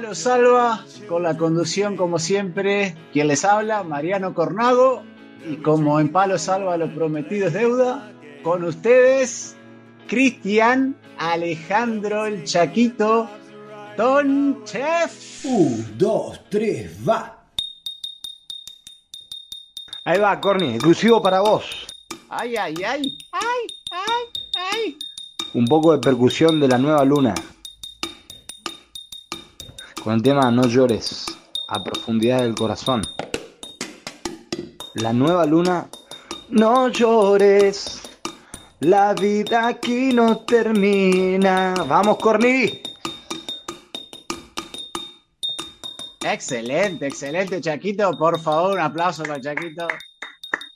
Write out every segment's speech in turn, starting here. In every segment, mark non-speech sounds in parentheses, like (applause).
Palo Salva, con la conducción, como siempre, quien les habla, Mariano Cornago, y como en Palo Salva lo prometido es deuda, con ustedes, Cristian Alejandro el Chaquito, Don Chef. Un, dos, tres, va. Ahí va, Corny, exclusivo para vos. Ay, ay, ay, ay, ay, ay. Un poco de percusión de la nueva luna con el tema No llores, a profundidad del corazón. La nueva luna, no llores, la vida aquí no termina. Vamos, Corny. Excelente, excelente, Chaquito. Por favor, un aplauso para Chaquito.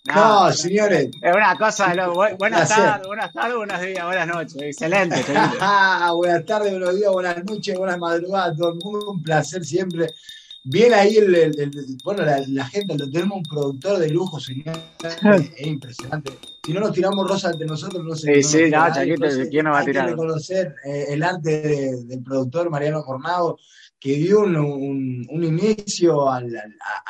No, señores. Es una cosa. (laughs) buenas tardes, buenas tardes, buenos días, buenas noches. Excelente. (laughs) buenas tardes, buenos días, buenas noches, buenas madrugadas, todo el mundo. Un placer siempre. Bien ahí el, bueno, la, gente, lo tenemos un productor de lujo, señor. (laughs) es impresionante. Si no nos tiramos rosas entre nosotros, no sé. Sí, sí, no, Chaquito, ¿quién nos va a tirar? Hay que reconocer eh, el arte del productor Mariano Cornado que dio un, inicio a,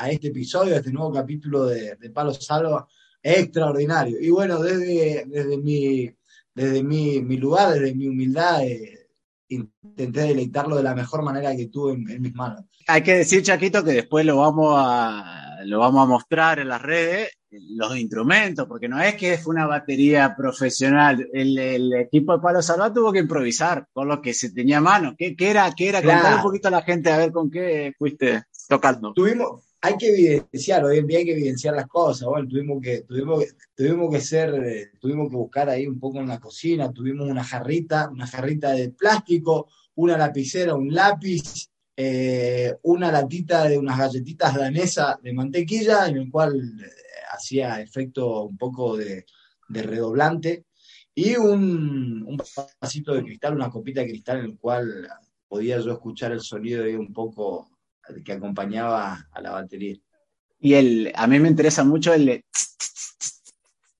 este episodio, a este nuevo capítulo de, Palo Salva, extraordinario. Y bueno, desde, desde, mi, desde mi, lugar, desde mi humildad, eh, intenté deleitarlo de la mejor manera que tuve en, mis manos. Hay que decir, Chaquito, que después lo vamos a, lo vamos a mostrar en las redes, los instrumentos, porque no es que fue una batería profesional. El, equipo de Palo Salva tuvo que improvisar con lo que se tenía a mano. ¿Qué, era? ¿Qué era? Contar un poquito a la gente a ver con qué fuiste tocando. Tuvimos, hay que evidenciar, hoy en día hay que evidenciar las cosas. Bueno, tuvimos que, tuvimos, tuvimos que ser, eh, tuvimos que buscar ahí un poco en la cocina, tuvimos una jarrita, una jarrita de plástico, una lapicera, un lápiz, eh, una latita de unas galletitas danesas de mantequilla, en el cual eh, hacía efecto un poco de, redoblante, y un, un, vasito de cristal, una copita de cristal en el cual podía yo escuchar el sonido de un poco que acompañaba a la batería. Y el, a mí me interesa mucho el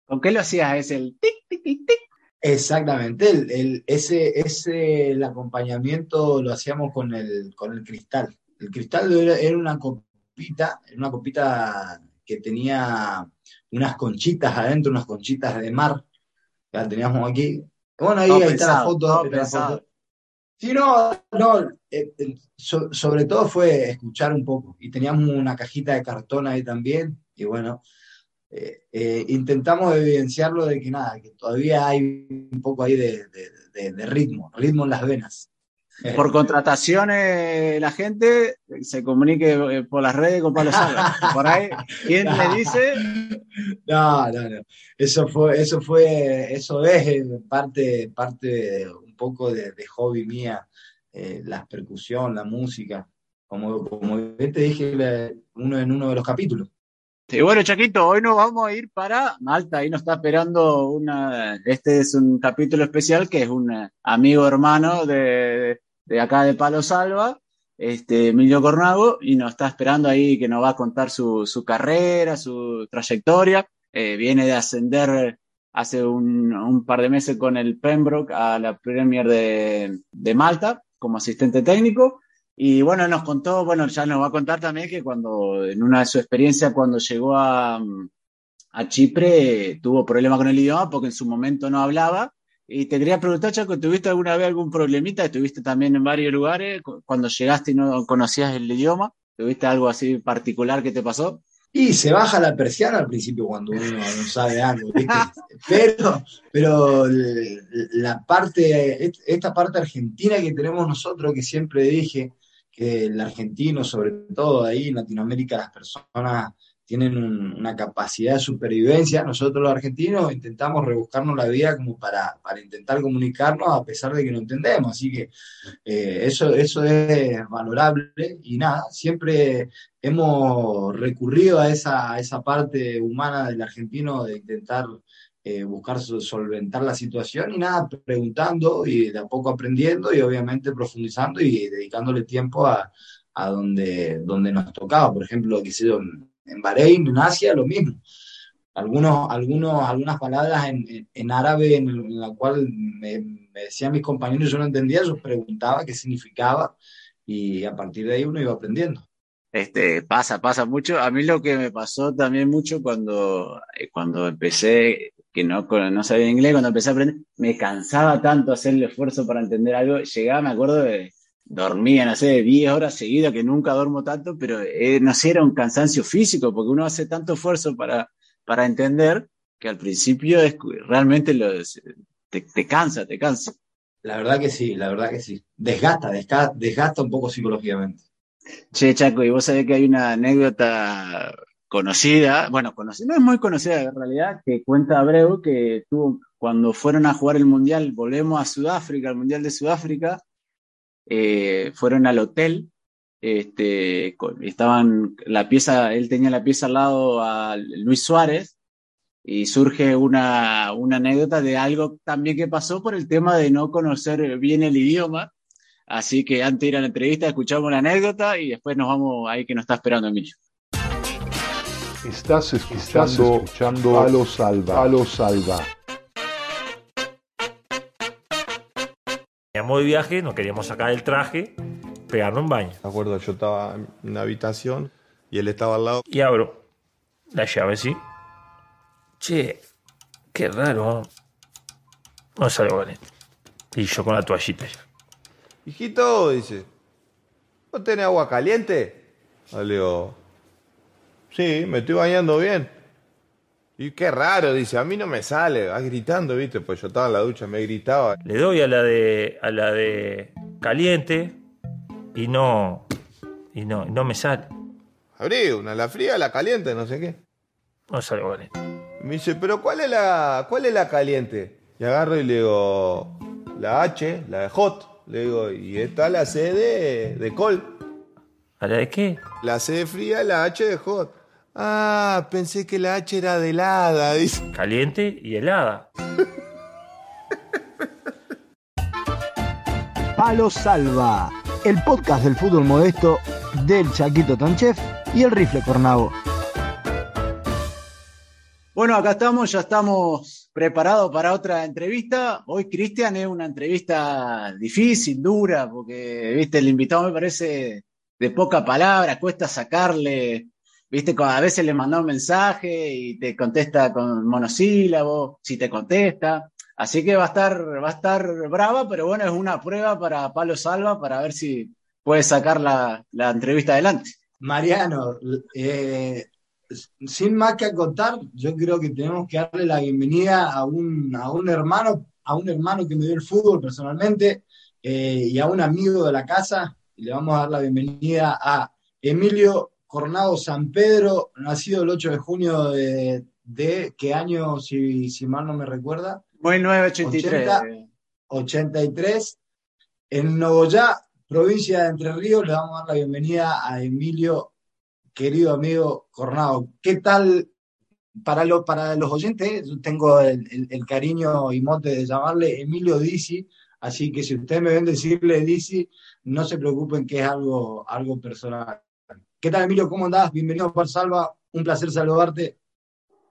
¿Con qué lo hacías? Es el tic, tic, tic, tic. Exactamente, el, ese, ese, el acompañamiento lo hacíamos con el, con el cristal. El cristal era, una copita, una copita que tenía unas conchitas adentro, unas conchitas de mar, la teníamos aquí. Bueno, ahí, está la foto. Sí, no, no, eh, eh, sobre todo fue escuchar un poco. Y teníamos una cajita de cartón ahí también, y bueno, eh, intentamos evidenciarlo de que nada, que todavía hay un poco ahí de, ritmo, ritmo en las venas. (laughs) Por contrataciones, la gente se comunique por las redes con Palo Por ahí, ¿quién le (laughs) dice? No, no, no. Eso fue, eso fue, eso es parte, parte un poco de, hobby mía, eh, la percusión, la música. Como, como te dije uno en uno de los capítulos. Sí, bueno, Chaquito, hoy nos vamos a ir para Malta. Ahí nos está esperando una. Este es un capítulo especial que es un amigo hermano de, acá de Palo Salva, este Emilio Cornago, y nos está esperando ahí que nos va a contar su, carrera, su trayectoria. Eh, viene de ascender hace un, par de meses con el Pembroke a la Premier de, de Malta como asistente técnico. Y bueno, nos contó, bueno, ya nos va a contar también que cuando, en una de sus experiencias, cuando llegó a, a Chipre, tuvo problemas con el idioma porque en su momento no hablaba. Y te quería preguntar, Chaco, ¿tuviste alguna vez algún problemita? ¿Estuviste también en varios lugares cuando llegaste y no conocías el idioma? ¿Tuviste algo así particular que te pasó? Y se baja la persiana al principio cuando uno no sabe algo, (laughs) Pero, pero la parte, esta parte argentina que tenemos nosotros, que siempre dije que el argentino, sobre todo ahí en Latinoamérica, las personas tienen una capacidad de supervivencia. Nosotros los argentinos intentamos rebuscarnos la vida como para, para intentar comunicarnos a pesar de que no entendemos. Así que eh, eso, eso es valorable y nada, siempre hemos recurrido a esa, a esa parte humana del argentino de intentar eh, buscar solventar la situación y nada, preguntando y de a poco aprendiendo y obviamente profundizando y dedicándole tiempo a, a donde, donde nos tocaba. Por ejemplo, que sé en Bahrein, en Asia, lo mismo. Algunos, algunos, algunas palabras en, en árabe en, la cual me, decían mis compañeros, yo no entendía, yo preguntaba qué significaba y a partir de ahí uno iba aprendiendo. Este, pasa, pasa mucho. A mí lo que me pasó también mucho cuando, eh, cuando empecé, que no, no sabía inglés, cuando empecé a aprender, me cansaba tanto hacer el esfuerzo para entender algo. Llegaba, me acuerdo de, dormía, no sé, 10 horas seguidas, que nunca duermo tanto, pero eh, no sé, era un cansancio físico, porque uno hace tanto esfuerzo para, para entender que al principio es, realmente lo, te, cansa, te cansa. La verdad que sí, la verdad que sí. Desgasta, desgasta, desgasta un poco psicológicamente. Che, Chaco, y vos sabés que hay una anécdota conocida, bueno, conocida, no es muy conocida en realidad, que cuenta Abreu que cuando fueron a jugar el Mundial, volvemos a Sudáfrica, el Mundial de Sudáfrica, eh, fueron al hotel, este, estaban la pieza, él tenía la pieza al lado a Luis Suárez y surge una, una anécdota de algo también que pasó por el tema de no conocer bien el idioma. Así que antes de ir a la entrevista escuchamos la anécdota y después nos vamos ahí que nos está esperando Emilio. Estás escuchando, escuchando a los salva. A los salva. Veníamos de viaje, nos queríamos sacar el traje, pegarnos un baño. Me acuerdo, yo estaba en una habitación y él estaba al lado. Y abro la llave, ¿sí? Che, qué raro. No salgo con él. Y yo con la toallita ya. Hijito, dice, ¿vos tenés agua caliente? Le digo, sí, me estoy bañando bien. Y qué raro, dice, a mí no me sale, va gritando, viste, pues yo estaba en la ducha, me gritaba. Le doy a la de a la de caliente y no y no no me sale. Abrí una, la fría, la caliente, no sé qué. No sale vale. Me dice, "¿Pero cuál es la cuál es la caliente?" Y agarro y le digo, "La H, la de hot." Le digo, "Y está la C de de col." ¿A la de qué? La C de fría, la H de hot. Ah, pensé que la H era de helada, dice. Caliente y helada. (laughs) Palo Salva, el podcast del fútbol modesto del Chaquito Tonchef y el Rifle Cornavo. Bueno, acá estamos, ya estamos preparados para otra entrevista. Hoy, Cristian, es una entrevista difícil, dura, porque, viste, el invitado me parece de poca palabra, cuesta sacarle Viste, a veces le manda un mensaje y te contesta con monosílabo, si te contesta. Así que va a estar, va a estar brava, pero bueno, es una prueba para Palo Salva para ver si puede sacar la, entrevista adelante. Mariano, eh, sin más que contar, yo creo que tenemos que darle la bienvenida a un, a un hermano, a un hermano que me dio el fútbol personalmente eh, y a un amigo de la casa. Le vamos a dar la bienvenida a Emilio Cornado San Pedro, nacido el 8 de junio de, ¿qué año, si, si, mal no me recuerda? 1983. 83. En Nogoyá, provincia de Entre Ríos, le vamos a dar la bienvenida a Emilio, querido amigo Cornado. ¿Qué tal para, lo, para los oyentes? Yo tengo el, cariño y mote de llamarle Emilio Disi, así que si ustedes me ven decirle Disi, no se preocupen que es algo, algo personal. ¿Qué tal, Emilio? ¿Cómo andás? Bienvenido a Salva. Un placer saludarte.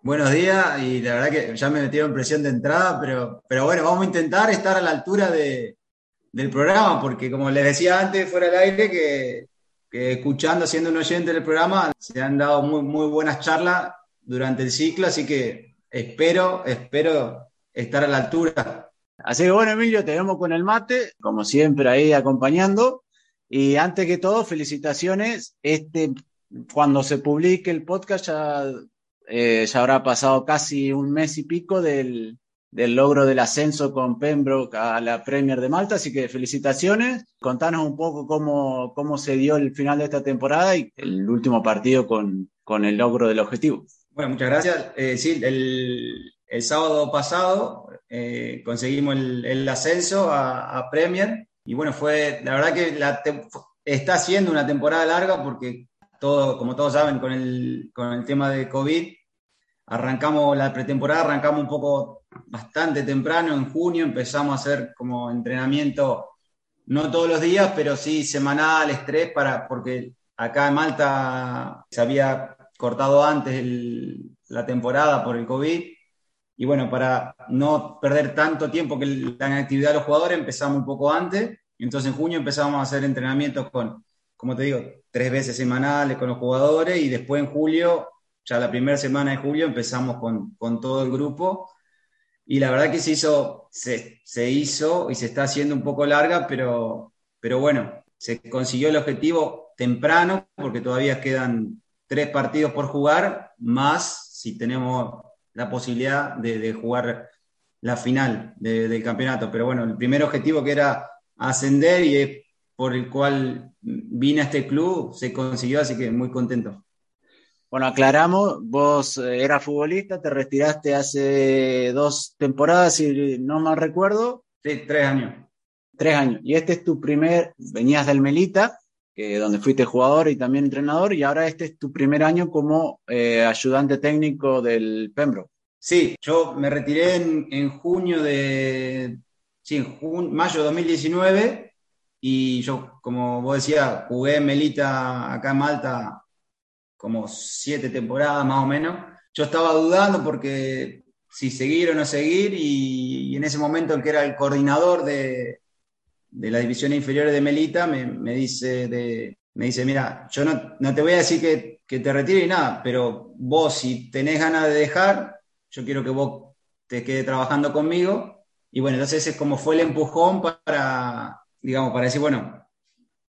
Buenos días, y la verdad que ya me metieron presión de entrada, pero, pero bueno, vamos a intentar estar a la altura de, del programa, porque como les decía antes, fuera del aire, que, escuchando, siendo un oyente del programa, se han dado muy, muy buenas charlas durante el ciclo, así que espero, espero estar a la altura. Así que bueno, Emilio, te vemos con el mate, como siempre ahí acompañando. Y antes que todo, felicitaciones. Este cuando se publique el podcast ya, eh, ya habrá pasado casi un mes y pico del, del logro del ascenso con Pembroke a la Premier de Malta, así que felicitaciones. Contanos un poco cómo, cómo se dio el final de esta temporada y el último partido con, con el logro del objetivo. Bueno, muchas gracias. Eh, sí, el, el, sábado pasado eh, conseguimos el, ascenso a, Premier y bueno, fue, la verdad que la está siendo una temporada larga porque todo, como todos saben, con el, con el tema de COVID, arrancamos la pretemporada, arrancamos un poco bastante temprano, en junio, empezamos a hacer como entrenamiento, no todos los días, pero sí semanal, estrés, para, porque acá en Malta se había cortado antes el, la temporada por el COVID. Y bueno, para no perder tanto tiempo que la actividad de los jugadores, empezamos un poco antes. Entonces en junio empezamos a hacer entrenamientos con, como te digo, tres veces semanales con los jugadores y después en julio, ya la primera semana de julio, empezamos con, con todo el grupo y la verdad que se hizo, se, se, hizo y se está haciendo un poco larga, pero, pero bueno, se consiguió el objetivo temprano porque todavía quedan tres partidos por jugar, más si tenemos la posibilidad de, de jugar la final de, del campeonato. Pero bueno, el primer objetivo que era ascender y es por el cual vine a este club se consiguió, así que muy contento. Bueno, aclaramos, vos eh, eras futbolista, te retiraste hace dos temporadas, si no mal recuerdo. Sí, tres años. Tres años. Y este es tu primer, venías del Melita, donde fuiste jugador y también entrenador, y ahora este es tu primer año como eh, ayudante técnico del Pembroke. Sí, yo me retiré en, junio de, mayo de 2019, y yo, como vos decías, jugué en Melita acá en Malta como siete temporadas más o menos. Yo estaba dudando porque si seguir o no seguir y, y en ese momento el que era el coordinador de, de las divisiones inferiores de Melita me, me, dice, de, me dice, mira, yo no, no te voy a decir que, que te retires y nada, pero vos si tenés ganas de dejar, yo quiero que vos te quedes trabajando conmigo. Y bueno, entonces es como fue el empujón para, digamos, para decir, bueno,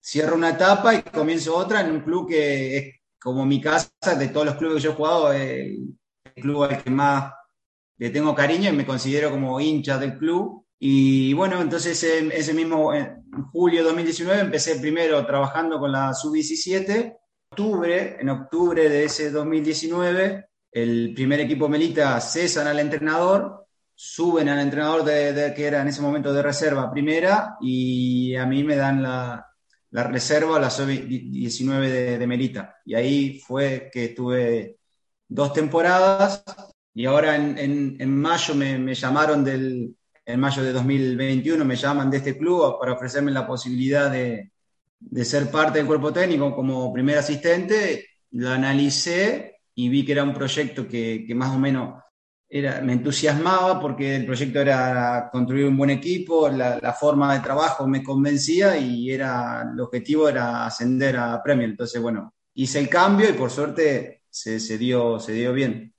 cierro una etapa y comienzo otra en un club que es como mi casa, de todos los clubes que yo he jugado, el, el club al que más le tengo cariño y me considero como hincha del club. Y bueno, entonces ese mismo en julio de 2019 empecé primero trabajando con la sub-17. Octubre, en octubre de ese 2019, el primer equipo Melita cesan al entrenador, suben al entrenador de, de, que era en ese momento de reserva primera y a mí me dan la, la reserva, la sub-19 de, de, Melita. Y ahí fue que estuve dos temporadas y ahora en, en, en mayo me, me, llamaron del, en mayo de 2021 me llaman de este club para ofrecerme la posibilidad de, ser parte del cuerpo técnico como primer asistente. Lo analicé y vi que era un proyecto que, más o menos me entusiasmaba porque el proyecto era construir un buen equipo, la, la, forma de trabajo me convencía y era, el objetivo era ascender a Premier. Entonces, bueno, hice el cambio y por suerte se, se, dio, se dio bien.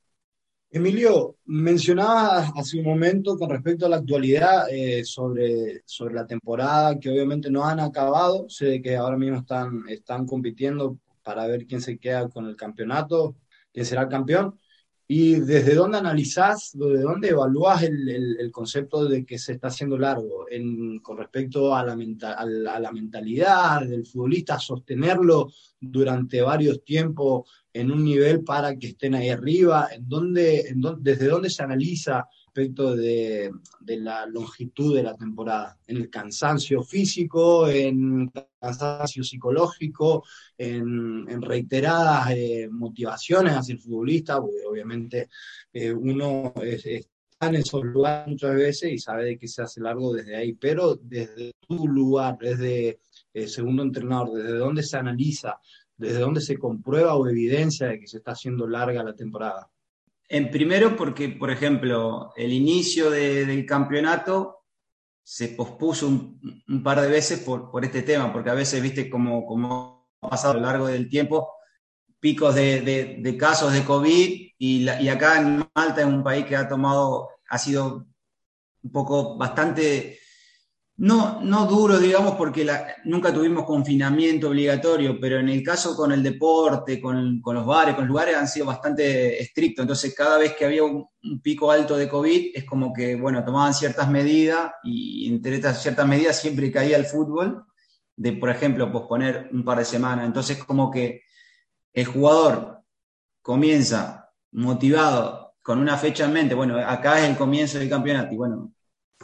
Emilio, mencionabas hace un momento con respecto a la actualidad eh, sobre, sobre la temporada que obviamente no han acabado. Sé que ahora mismo están, están compitiendo para ver quién se queda con el campeonato, quién será el campeón. ¿Y desde dónde analizás, desde dónde evalúas el, el, el, concepto de que se está haciendo largo en, con respecto a la, a, la, a la, mentalidad del futbolista, sostenerlo durante varios tiempos en un nivel para que estén ahí arriba? ¿En en ¿Desde dónde se analiza respecto de, de, la longitud de la temporada? ¿En el cansancio físico, en cansancio psicológico, en, en reiteradas eh, motivaciones hacia el futbolista? Porque obviamente eh, uno es, está en esos lugares muchas veces y sabe de que se hace largo desde ahí, pero desde tu lugar, desde el segundo entrenador, desde dónde se analiza, desde dónde se comprueba o evidencia de que se está haciendo larga la temporada. En primero porque, por ejemplo, el inicio de, del campeonato se pospuso un, par de veces por, este tema, porque a veces, viste, como, como ha pasado a lo largo del tiempo, picos de, casos de COVID y, y, acá en Malta es un país que ha tomado, ha sido un poco bastante No, no duro, digamos, porque la- nunca tuvimos confinamiento obligatorio, pero en el caso con el deporte, con, los bares, con los lugares han sido bastante estrictos. Entonces, cada vez que había un, un pico alto de COVID, es como que, bueno, tomaban ciertas medidas y entre estas ciertas medidas siempre caía el fútbol, de, por ejemplo, posponer un par de semanas. Entonces, como que el jugador comienza motivado con una fecha en mente, bueno, acá es el comienzo del campeonato y bueno,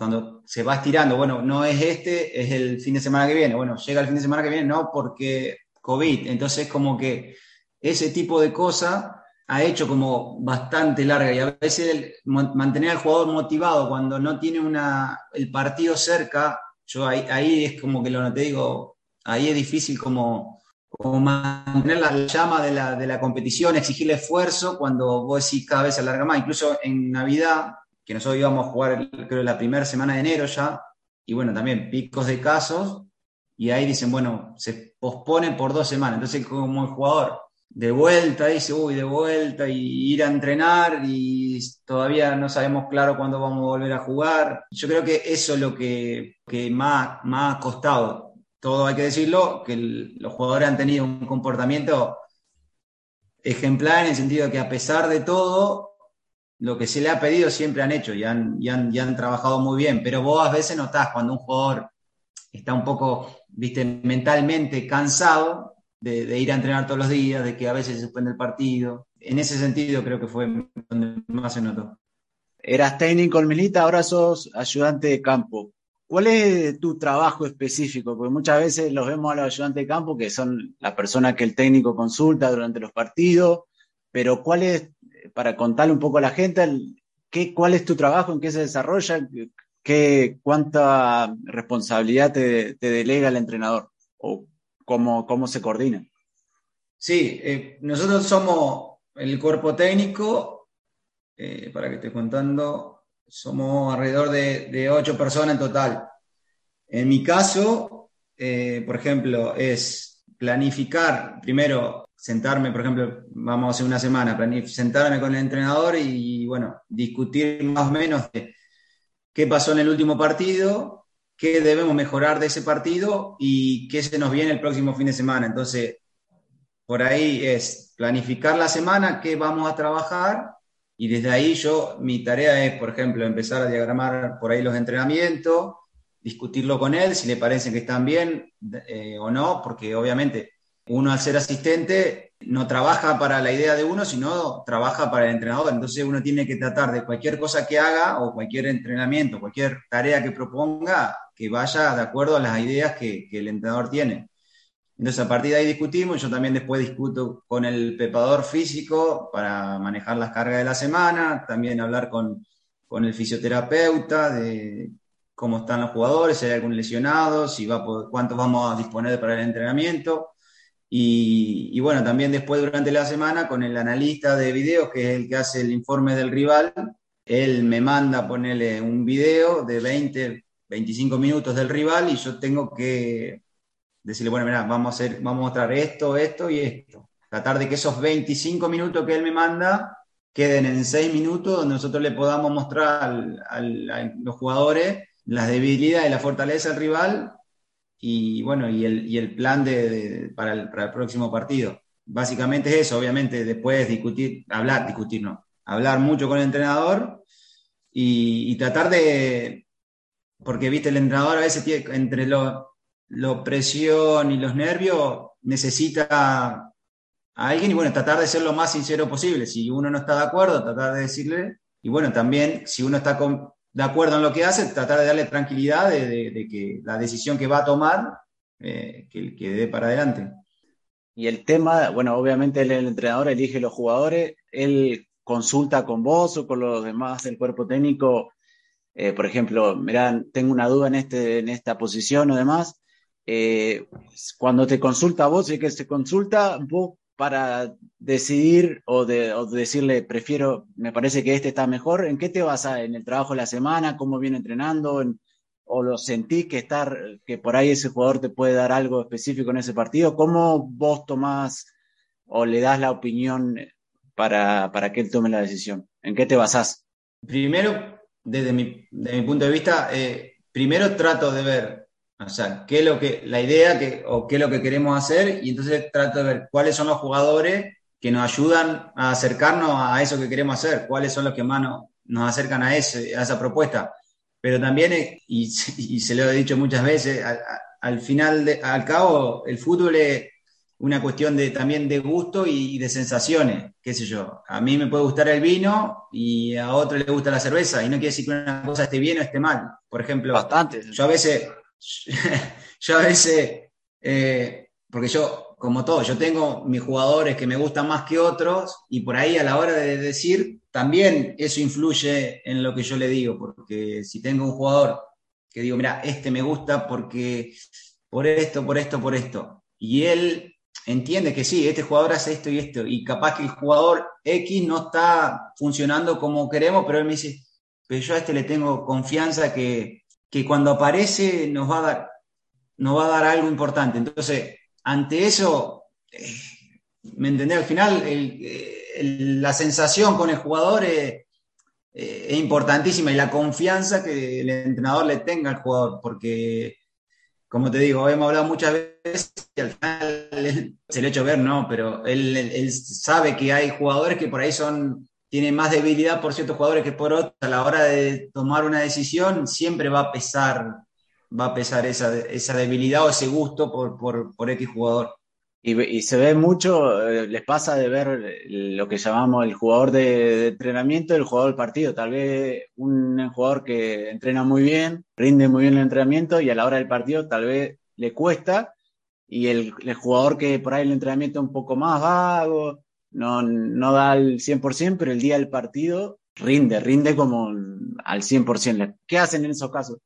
cuando se va estirando, bueno, no es este, es el fin de semana que viene, bueno, llega el fin de semana que viene, no, porque COVID, entonces como que ese tipo de cosas ha hecho como bastante larga. Y a veces el- mantener al jugador motivado cuando no tiene una, el partido cerca, yo ahí, ahí es como que lo noté, digo, ahí es difícil como, como mantener la llama de la, de la competición, exigirle esfuerzo cuando vos decís cada vez se alarga más, incluso en Navidad, que nosotros íbamos a jugar, creo, la primera semana de enero ya, y bueno, también picos de casos, y ahí dicen, bueno, se pospone por dos semanas. Entonces, como el jugador de vuelta, dice, uy, de vuelta, y ir a entrenar, y todavía no sabemos claro cuándo vamos a volver a jugar. Yo creo que eso es lo que, que más, más ha costado. Todo hay que decirlo, que los jugadores han tenido un comportamiento ejemplar en el sentido de que a pesar de todo, lo que se le ha pedido siempre han hecho y han, trabajado muy bien, pero vos a veces notás cuando un jugador está un poco, viste, mentalmente cansado de, ir a entrenar todos los días, de que a veces se suspende el partido. En ese sentido creo que fue donde más se notó. Eras técnico en Milita, ahora sos ayudante de campo. ¿Cuál es tu trabajo específico? Porque muchas veces los vemos a los ayudantes de campo, que son la persona que el técnico consulta durante los partidos, pero ¿cuál es, para contarle un poco a la gente, qué, cuál es tu trabajo, en qué se desarrolla, qué, cuánta responsabilidad te, delega el entrenador o cómo, cómo se coordina? Sí, eh, nosotros somos el cuerpo técnico, eh, para que esté contando, somos alrededor de, de ocho personas en total. En mi caso, eh, por ejemplo, es planificar, primero sentarme, por ejemplo, vamos a hacer una semana, sentarme con el entrenador y, bueno, discutir más o menos qué pasó en el último partido, qué debemos mejorar de ese partido y qué se nos viene el próximo fin de semana. Entonces, por ahí es planificar la semana, qué vamos a trabajar, y desde ahí yo, mi tarea es, por ejemplo, empezar a diagramar por ahí los entrenamientos, discutirlo con él, si le parece que están bien eh, o no, porque obviamente uno al ser asistente no trabaja para la idea de uno, sino trabaja para el entrenador. Entonces uno tiene que tratar de cualquier cosa que haga o cualquier entrenamiento, cualquier tarea que proponga, que vaya de acuerdo a las ideas que, que el entrenador tiene. Entonces, a partir de ahí discutimos. Yo también después discuto con el preparador físico para manejar las cargas de la semana, también hablar con, con el fisioterapeuta de cómo están los jugadores, si hay algún lesionado, si va cuántos vamos a disponer para el entrenamiento. Y, y, bueno, también después durante la semana con el analista de videos, que es el que hace el informe del rival, él me manda ponerle un video de 20, 25 minutos del rival y yo tengo que decirle, bueno, mira, vamos a, hacer, vamos a mostrar esto, esto y esto. Tratar de que esos 25 minutos que él me manda queden en 6 minutos donde nosotros le podamos mostrar al, al, a los jugadores las debilidades y la fortaleza del rival y bueno, y el, y el plan de, para, el, para, el, próximo partido. Básicamente es eso, obviamente después discutir, hablar, discutir, no, hablar mucho con el entrenador y, y tratar de, porque viste, el entrenador a veces tiene, entre lo, lo presión y los nervios necesita a alguien y bueno, tratar de ser lo más sincero posible. Si uno no está de acuerdo, tratar de decirle, y bueno, también si uno está con, de acuerdo en lo que hace, tratar de darle tranquilidad de, que la decisión que va a tomar, eh, que, que dé para adelante. Y el tema, bueno, obviamente el entrenador elige los jugadores, él consulta con vos o con los demás del cuerpo técnico, eh, por ejemplo, mirá, tengo una duda en, este, en esta posición o demás, eh, cuando te consulta vos y que se consulta, vos para decidir o, de, o decirle, prefiero, me parece que este está mejor, ¿en qué te basas? ¿En el trabajo de la semana? ¿Cómo viene entrenando? En, ¿O lo sentís que, estar, que por ahí ese jugador te puede dar algo específico en ese partido? ¿Cómo vos tomás o le das la opinión para, para que él tome la decisión? ¿En qué te basás? Primero, desde mi, desde mi punto de vista, eh, primero trato de ver, o sea, qué es lo que, la idea que, o qué es lo que queremos hacer, y entonces trato de ver cuáles son los jugadores que nos ayudan a acercarnos a eso que queremos hacer, cuáles son los que más nos, nos acercan a, ese, a esa propuesta. Pero también, eh, y, y se lo he dicho muchas veces, al, al final, de, al cabo, el fútbol es una cuestión de, también de gusto y, de sensaciones, qué sé yo. A mí me puede gustar el vino y a otro le gusta la cerveza, y no quiere decir que una cosa esté bien o esté mal. Por ejemplo, Bastante. yo a veces, yo a veces, eh, porque yo, como todo, yo tengo mis jugadores que me gustan más que otros, y por ahí a la hora de decir, también eso influye en lo que yo le digo, porque si tengo un jugador que digo, mira, este me gusta porque por esto, por esto, por esto, y él entiende que sí, este jugador hace esto y esto, y capaz que el jugador X no está funcionando como queremos, pero él me dice, pero yo a este le tengo confianza que, que cuando aparece nos va a dar, algo importante. Entonces, ante eso, eh, ¿me entendés? Al final, el, la sensación con el jugador es, eh, es, importantísima y la confianza que el entrenador le tenga al jugador, porque como te digo, hemos hablado muchas veces y al final se le ha hecho ver, no, pero él, sabe que hay jugadores que por ahí son, tienen más debilidad por ciertos jugadores que por otros. A la hora de tomar una decisión siempre va a pesar, va a pesar esa, esa debilidad o ese gusto por, por, por X jugador. Y, se ve mucho, eh, les pasa de ver lo que llamamos el jugador de, de, entrenamiento y el jugador del partido. Tal vez un jugador que entrena muy bien, rinde muy bien el entrenamiento y a la hora del partido tal vez le cuesta. Y el, el jugador que por ahí el entrenamiento es un poco más vago, no, no da al 100%, pero el día del partido rinde, rinde como al 100%. ¿Qué hacen en esos casos?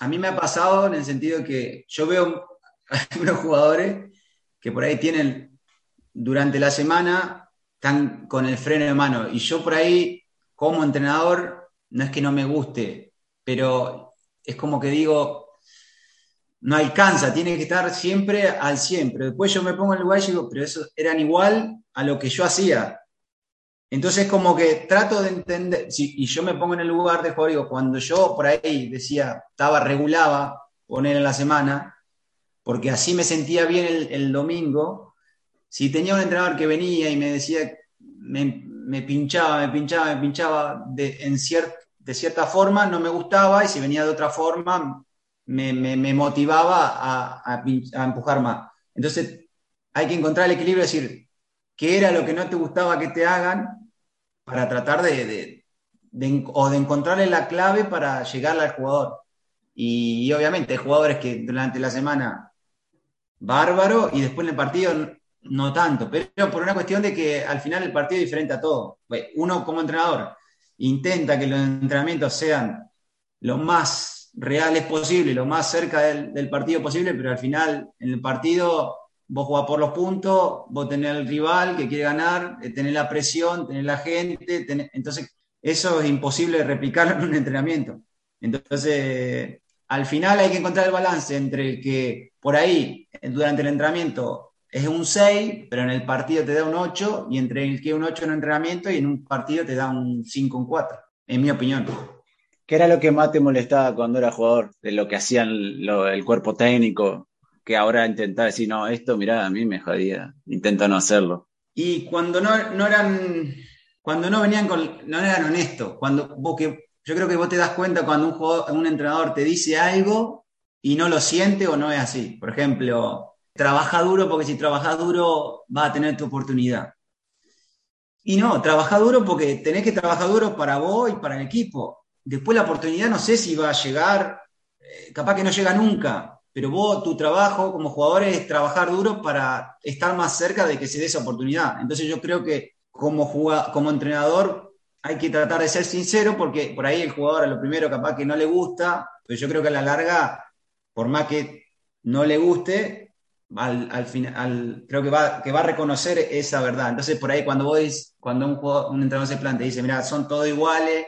A mí me ha pasado en el sentido que yo veo (laughs) unos jugadores que por ahí tienen durante la semana, están con el freno de mano. Y yo por ahí, como entrenador, no es que no me guste, pero es como que digo, no alcanza, tiene que estar siempre al 100. Pero después yo me pongo en el lugar y digo, pero eso eran igual a lo que yo hacía. Entonces, como que trato de entender, y yo me pongo en el lugar de jugador, digo, cuando yo por ahí decía, estaba, regulaba poner en la semana, porque así me sentía bien el, domingo. Si tenía un entrenador que venía y me decía, me, me pinchaba, me pinchaba, me pinchaba de, en de, cierta forma, no me gustaba, y si venía de otra forma, me, motivaba a, empujar más. Entonces, hay que encontrar el equilibrio, decir, qué era lo que no te gustaba que te hagan para tratar de, de, o de encontrarle la clave para llegarle al jugador. Y, y, obviamente hay jugadores que durante la semana bárbaro y después en el partido no tanto, pero por una cuestión de que al final el partido es diferente a todo. Uno como entrenador intenta que los entrenamientos sean lo más reales posible, lo más cerca del, partido posible, pero al final en el partido vos jugás por los puntos, vos tenés al rival que quiere ganar, eh, tenés la presión, tenés la gente, tenés... entonces eso es imposible replicarlo en un entrenamiento. Entonces, al final hay que encontrar el balance entre el que por ahí durante el entrenamiento es un 6, pero en el partido te da un 8, y entre el que un 8 en un entrenamiento y en un partido te da un 5, un 4, en mi opinión. ¿Qué era lo que más te molestaba cuando era jugador? De lo que hacían lo, el cuerpo técnico, que ahora intentaba decir, no, esto, mirá, a mí me jodía, intento no hacerlo. Y cuando no, no eran, cuando no venían con, no eran honestos, cuando vos que, yo creo que vos te das cuenta cuando un, jugador, un entrenador te dice algo y no lo siente o no es así. Por ejemplo, trabaja duro porque si trabajas duro vas a tener tu oportunidad. Y no, trabaja duro porque tenés que trabajar duro para vos y para el equipo. Después la oportunidad no sé si va a llegar, eh, capaz que no llega nunca, pero vos, tu trabajo como jugador es trabajar duro para estar más cerca de que se dé esa oportunidad. Entonces yo creo que como, jugador, como entrenador hay que tratar de ser sincero porque por ahí el jugador a lo primero capaz que no le gusta, pero yo creo que a la larga por más que no le guste, al, al final, creo que va, que va a reconocer esa verdad. Entonces, por ahí cuando vos, cuando un, jugador, un entrenador se plantea y dice, mira, son todos iguales,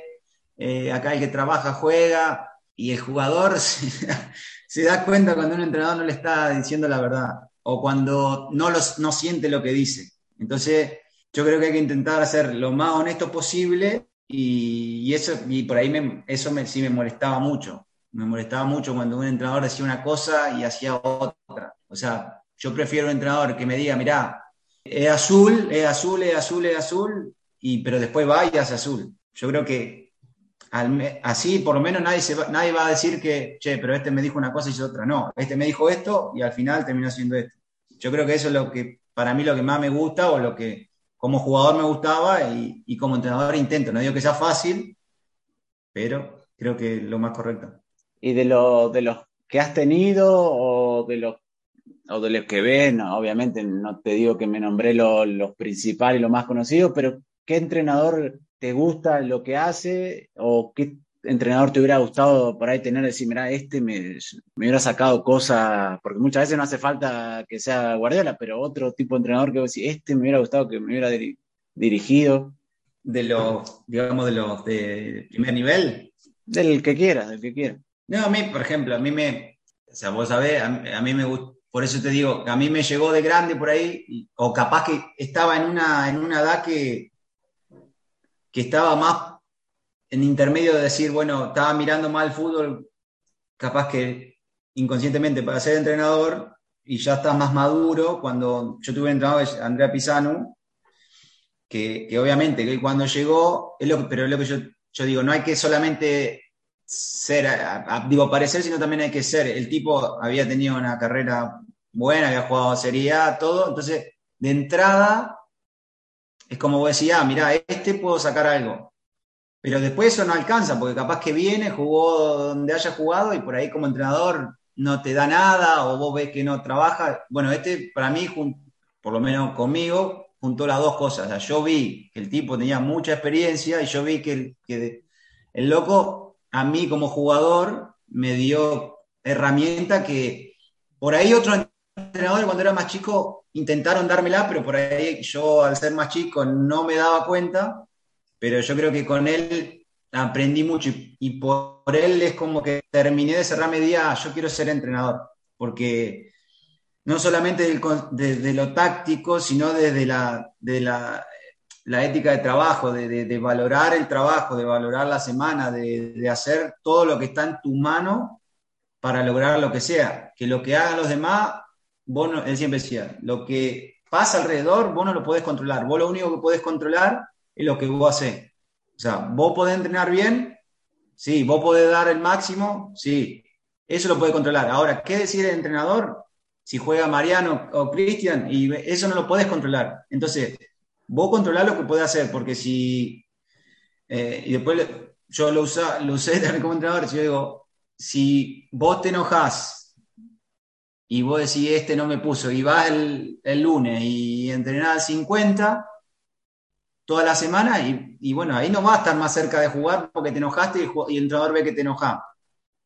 eh, acá el que trabaja juega, y el jugador (laughs) se, da cuenta cuando un entrenador no le está diciendo la verdad, o cuando no, los, no siente lo que dice. Entonces, yo creo que hay que intentar ser lo más honesto posible, y, eso, y por ahí me, eso sí me molestaba mucho me molestaba mucho cuando un entrenador decía una cosa y hacía otra. O sea, yo prefiero un entrenador que me diga, mirá, es azul, es azul, es azul, es azul, y, pero después va y azul. Yo creo que así por lo menos nadie, va, nadie va a decir que, che, pero este me dijo una cosa y hizo otra. No, este me dijo esto y al final terminó haciendo esto. Yo creo que eso es lo que, para mí, lo que más me gusta o lo que como jugador me gustaba y, como entrenador intento. No digo que sea fácil, pero creo que lo más correcto. ¿Y de, lo, de los que has tenido o de los o de los que ven, obviamente no te digo que me nombré los principales y los más conocidos, pero ¿qué entrenador te gusta lo que hace o qué entrenador te hubiera gustado por ahí tener, decir, mira, este me, me, hubiera sacado cosas, porque muchas veces no hace falta que sea Guardiola, pero otro tipo de entrenador que decir, este me hubiera gustado que me hubiera dirigido. De los, digamos, de los de primer nivel. Del que quiera, del que quiera. No, a mí, por ejemplo, a mí me, o sea, vos sabés, a, a mí me gusta, por eso te digo, a mí me llegó de grande por ahí, o capaz que estaba en una, en una edad que, que estaba más en intermedio de decir, bueno, estaba mirando mal fútbol, capaz que inconscientemente para ser entrenador, y ya estás más maduro. Cuando yo tuve entrenador Andrea Pisano, que, que, obviamente que cuando llegó, es lo, pero es lo que yo, yo digo, no hay que solamente ser, digo, parecer, sino también hay que ser. El tipo había tenido una carrera buena, había jugado a Serie A, todo. Entonces, de entrada, es como vos decías, ah, mira, este puedo sacar algo. Pero después eso no alcanza, porque capaz que viene, jugó donde haya jugado y por ahí como entrenador no te da nada o vos ves que no trabaja. Bueno, este para mí, por lo menos conmigo, juntó las dos cosas. O yo vi que el tipo tenía mucha experiencia y yo vi que el, que el loco a mí como jugador me dio herramienta que por ahí otro entrenador cuando era más chico intentaron dármela, pero por ahí yo al ser más chico no me daba cuenta, pero yo creo que con él aprendí mucho y, por él es como que terminé de cerrar mi día, yo quiero ser entrenador, porque no solamente desde lo táctico, sino desde la, de la, la ética de trabajo, de, de, valorar el trabajo, de valorar la semana, de, de, hacer todo lo que está en tu mano para lograr lo que sea. Que lo que hagan los demás vos no, él siempre decía, lo que pasa alrededor, vos no lo podés controlar. Vos lo único que podés controlar es lo que vos haces. O sea, vos podés entrenar bien, sí, vos podés dar el máximo, sí, eso lo podés controlar. Ahora, ¿qué decide el entrenador? Si juega Mariano o Cristian, y eso no lo podés controlar. Entonces, vos controlás lo que podés hacer, porque si. Eh, y después yo lo, usa, lo usé (laughs) también como entrenador, yo digo, si vos te enojás y vos decís, este no me puso, y vas el, el lunes y entrenás 50 toda la semana, y, bueno, ahí no va a estar más cerca de jugar porque te enojaste y el, entrenador ve que te enojas.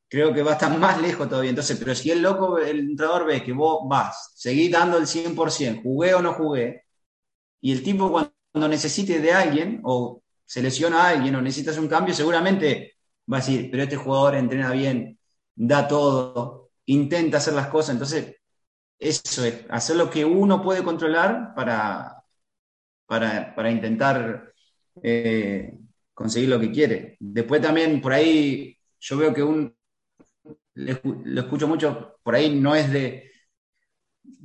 Creo que va a estar (laughs) más lejos todavía. Entonces, pero si el loco, el entrenador ve que vos vas, seguís dando el 100%, jugué o no jugué, y el tipo cuando necesite de alguien, o se lesiona a alguien, o necesitas un cambio, seguramente va a decir, pero este jugador entrena bien, da todo, intenta hacer las cosas. Entonces, eso es, hacer lo que uno puede controlar para, para, intentar eh, conseguir lo que quiere. Después también por ahí yo veo que un, lo escucho mucho, por ahí no es de,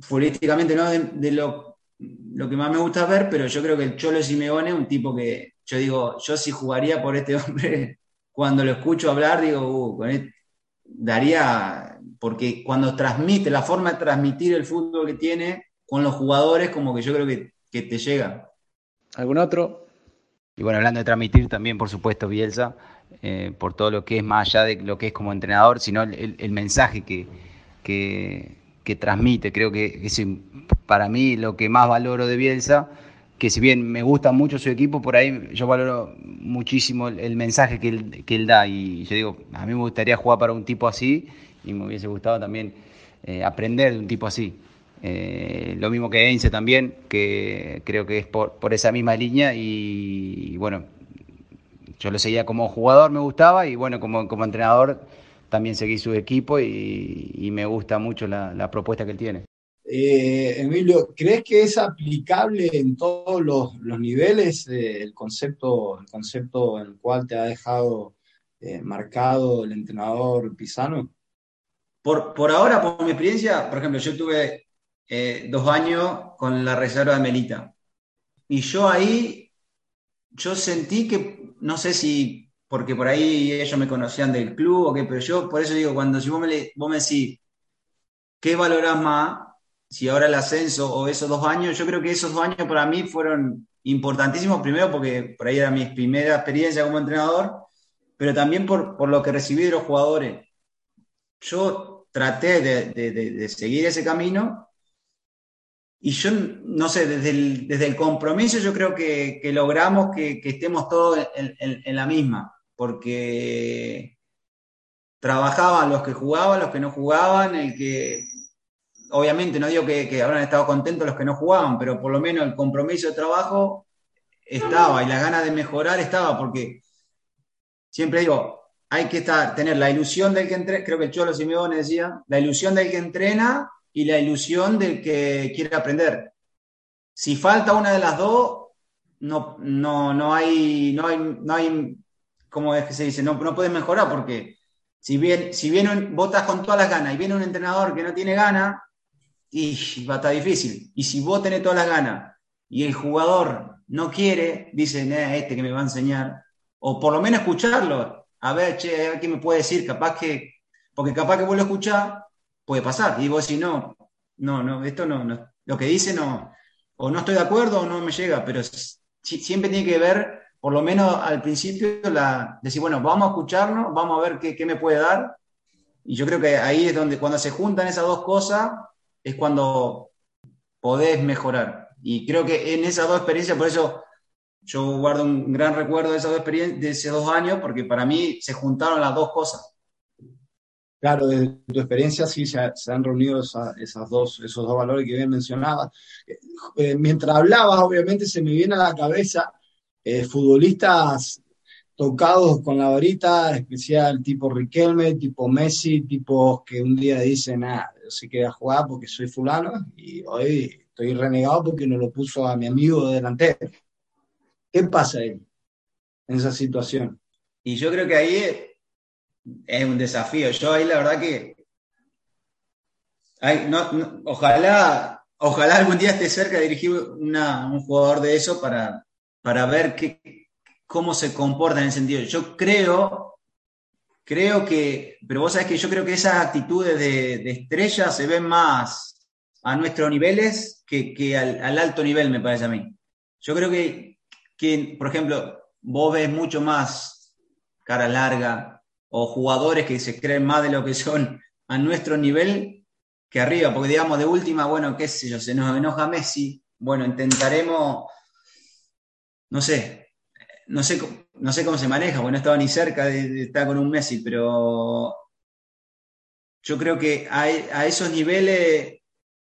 futbolísticamente no de, lo, lo, que más me gusta ver, pero yo creo que el Cholo Simeone es un tipo que yo digo, yo si jugaría por este (laughs) hombre, cuando lo escucho hablar, digo, uh, con este, daría, porque cuando transmite, la forma de transmitir el fútbol que tiene con los jugadores, como que yo creo que, que te llega. ¿Algún otro? Y bueno, hablando de transmitir también, por supuesto, Bielsa, eh, por todo lo que es más allá de lo que es como entrenador, sino el, el mensaje que, que, que, transmite. Creo que es para mí lo que más valoro de Bielsa que si bien me gusta mucho su equipo, por ahí yo valoro muchísimo el, mensaje que él, que él, da y yo digo, a mí me gustaría jugar para un tipo así y me hubiese gustado también eh, aprender de un tipo así. Eh, lo mismo que Einse también, que creo que es por, por esa misma línea y, bueno, yo lo seguía como jugador, me gustaba y bueno, como, como entrenador también seguí su equipo y, me gusta mucho la propuesta que él tiene. Eh, Emilio, ¿crees que es aplicable en todos los, niveles eh, el, concepto, el concepto en el cual te ha dejado eh, marcado el entrenador Pisano? Por, por ahora, por mi experiencia, por ejemplo, yo tuve dos años con la reserva de Melita. Y yo ahí, yo sentí que, no sé si, porque por ahí ellos me conocían del club o qué, pero yo por eso digo, cuando si vos me, vos me decís, ¿qué valorás más? Si ahora el ascenso o esos dos años, yo creo que esos dos años para mí fueron importantísimos, primero porque por ahí era mi primera experiencia como entrenador, pero también por, por lo que recibí de los jugadores. Yo traté de, de, de seguir ese camino y yo, no sé, desde el, desde el compromiso yo creo que, logramos que, estemos todos en, en, la misma, porque trabajaban los que jugaban, los que no jugaban, el que, obviamente no digo que, habrán estado contentos los que no jugaban, pero por lo menos el compromiso de trabajo estaba y la gana de mejorar estaba, porque siempre digo, hay que estar, tener la ilusión del que entrena, creo que el Cholo Simeone decía, la ilusión del que entrena y la ilusión del que quiere aprender. Si falta una de las dos, no, no, no hay, no hay, no hay, ¿cómo es que se dice? No, no puedes mejorar porque si bien, si bien votas con todas las ganas y viene un entrenador que no tiene ganas, y va a estar difícil. Y si vos tenés todas las ganas y el jugador no quiere, dice, eh, este que me va a enseñar, o por lo menos escucharlo, a ver, che, a ver qué me puede decir, capaz que, porque capaz que vos lo escuchás puede pasar. Y vos si no, no, no, esto no, lo que dice no, o no estoy de acuerdo o no me llega, pero siempre tiene que ver, por lo menos al principio, la, decir, bueno, vamos a escucharnos, vamos a ver qué me puede dar. Y yo creo que ahí es donde, cuando se juntan esas dos cosas, es cuando podés mejorar. Y creo que en esas dos experiencias, por eso yo guardo un gran recuerdo de esas dos experiencias, de esos dos años, porque para mí se juntaron las dos cosas. Claro, desde tu experiencia sí se, han reunido esa, esas dos, esos dos valores que bien mencionabas. Eh, mientras hablabas, obviamente se me viene a la cabeza eh, futbolistas tocados con la varita, especial tipo Riquelme, tipo Messi, tipos que un día dicen, ah, yo sí que voy a jugar porque soy fulano y hoy estoy renegado porque no lo puso a mi amigo delantero. ¿Qué pasa ahí en esa situación? Y yo creo que ahí es un desafío. Yo ahí la verdad que hay, no, ojalá, ojalá algún día esté cerca de dirigir un jugador de eso para, para ver qué, cómo se comporta en ese sentido. Yo creo, creo que, pero vos sabés que yo creo que esas actitudes de, de estrella se ven más a nuestros niveles que, que al, al, alto nivel, me parece a mí. Yo creo que, que, por ejemplo, vos ves mucho más cara larga, o jugadores que se creen más de lo que son a nuestro nivel que arriba, porque digamos de última, bueno, qué sé yo, se nos enoja Messi, bueno, intentaremos, no sé, no sé, no sé cómo se maneja, porque no estaba ni cerca de, estar con un Messi, pero yo creo que a, a, esos niveles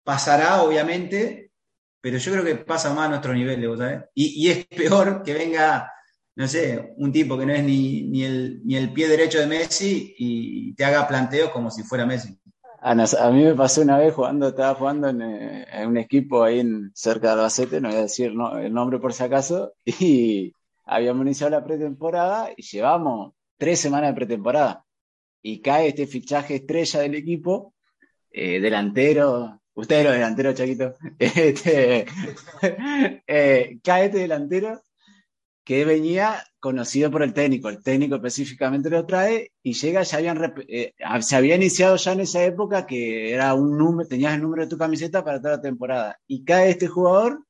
pasará, obviamente, pero yo creo que pasa más a nuestro nivel, ¿sabes? Y, y es peor que venga no sé, un tipo que no es ni, ni, el, ni el pie derecho de Messi y te haga planteos como si fuera Messi. A, mí me pasó una vez jugando, estaba jugando en, un equipo ahí en, cerca de Albacete, no voy a decir el nombre por si acaso, y habíamos iniciado la pretemporada y llevamos tres semanas de pretemporada. Y cae este fichaje estrella del equipo, eh, delantero, usted lo delantero, Chaquito, (laughs) este, (laughs) eh, cae este delantero que venía conocido por el técnico, el técnico específicamente lo trae y llega, ya eh, se había iniciado ya en esa época que era un número, tenías el número de tu camiseta para toda la temporada y cae este jugador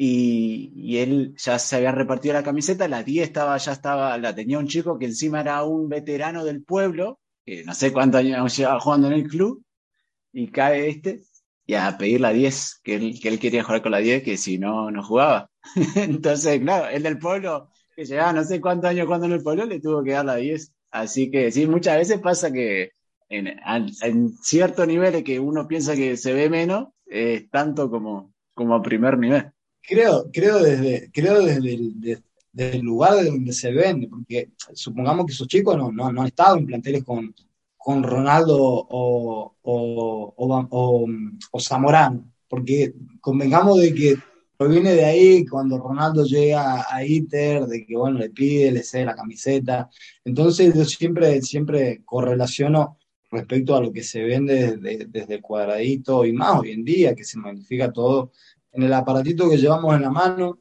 y, él ya se había repartido la camiseta, la 10 estaba, ya estaba, la tenía un chico que encima era un veterano del pueblo, que no sé cuántos años llevaba jugando en el club, y cae este y a pedir la 10, que él, que él quería jugar con la 10, que si no, no jugaba. (laughs) Entonces, claro, el del pueblo, que llevaba no sé cuántos años jugando en el pueblo, le tuvo que dar la 10. Así que sí, muchas veces pasa que en, en ciertos niveles que uno piensa que se ve menos, es tanto como, como a primer nivel. Creo, creo desde, creo desde el, lugar de donde se vende, porque supongamos que esos chicos no, no, han estado en planteles con, con Ronaldo o, o, Zamorano, porque convengamos de que viene de ahí cuando Ronaldo llega a Inter, de que bueno, le pide, le cede la camiseta. Entonces yo siempre, siempre correlaciono respecto a lo que se vende desde, desde el cuadradito y más hoy en día, que se magnifica todo en el aparatito que llevamos en la mano.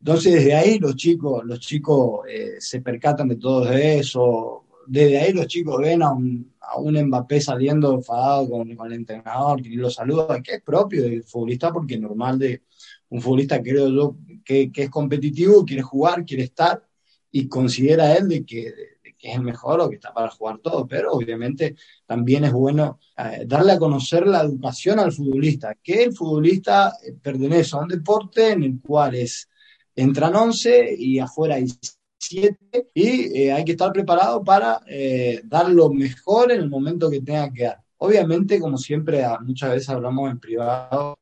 Entonces desde ahí los chicos, los chicos eh, se percatan de todo eso. Desde ahí los chicos ven a un, a un Mbappé saliendo enfadado con, el entrenador, que lo saluda, que es propio del futbolista, porque normal de un futbolista, creo yo, que, que es competitivo, quiere jugar, quiere estar, y considera él de que, que es el mejor o que está para jugar todo, pero obviamente también es bueno eh, darle a conocer la educación al futbolista, que el futbolista eh, pertenece a un deporte en el cual es, entran 11 y afuera hay 7 y eh, hay que estar preparado para eh, dar lo mejor en el momento que tenga que dar. Obviamente, como siempre, muchas veces hablamos en privado,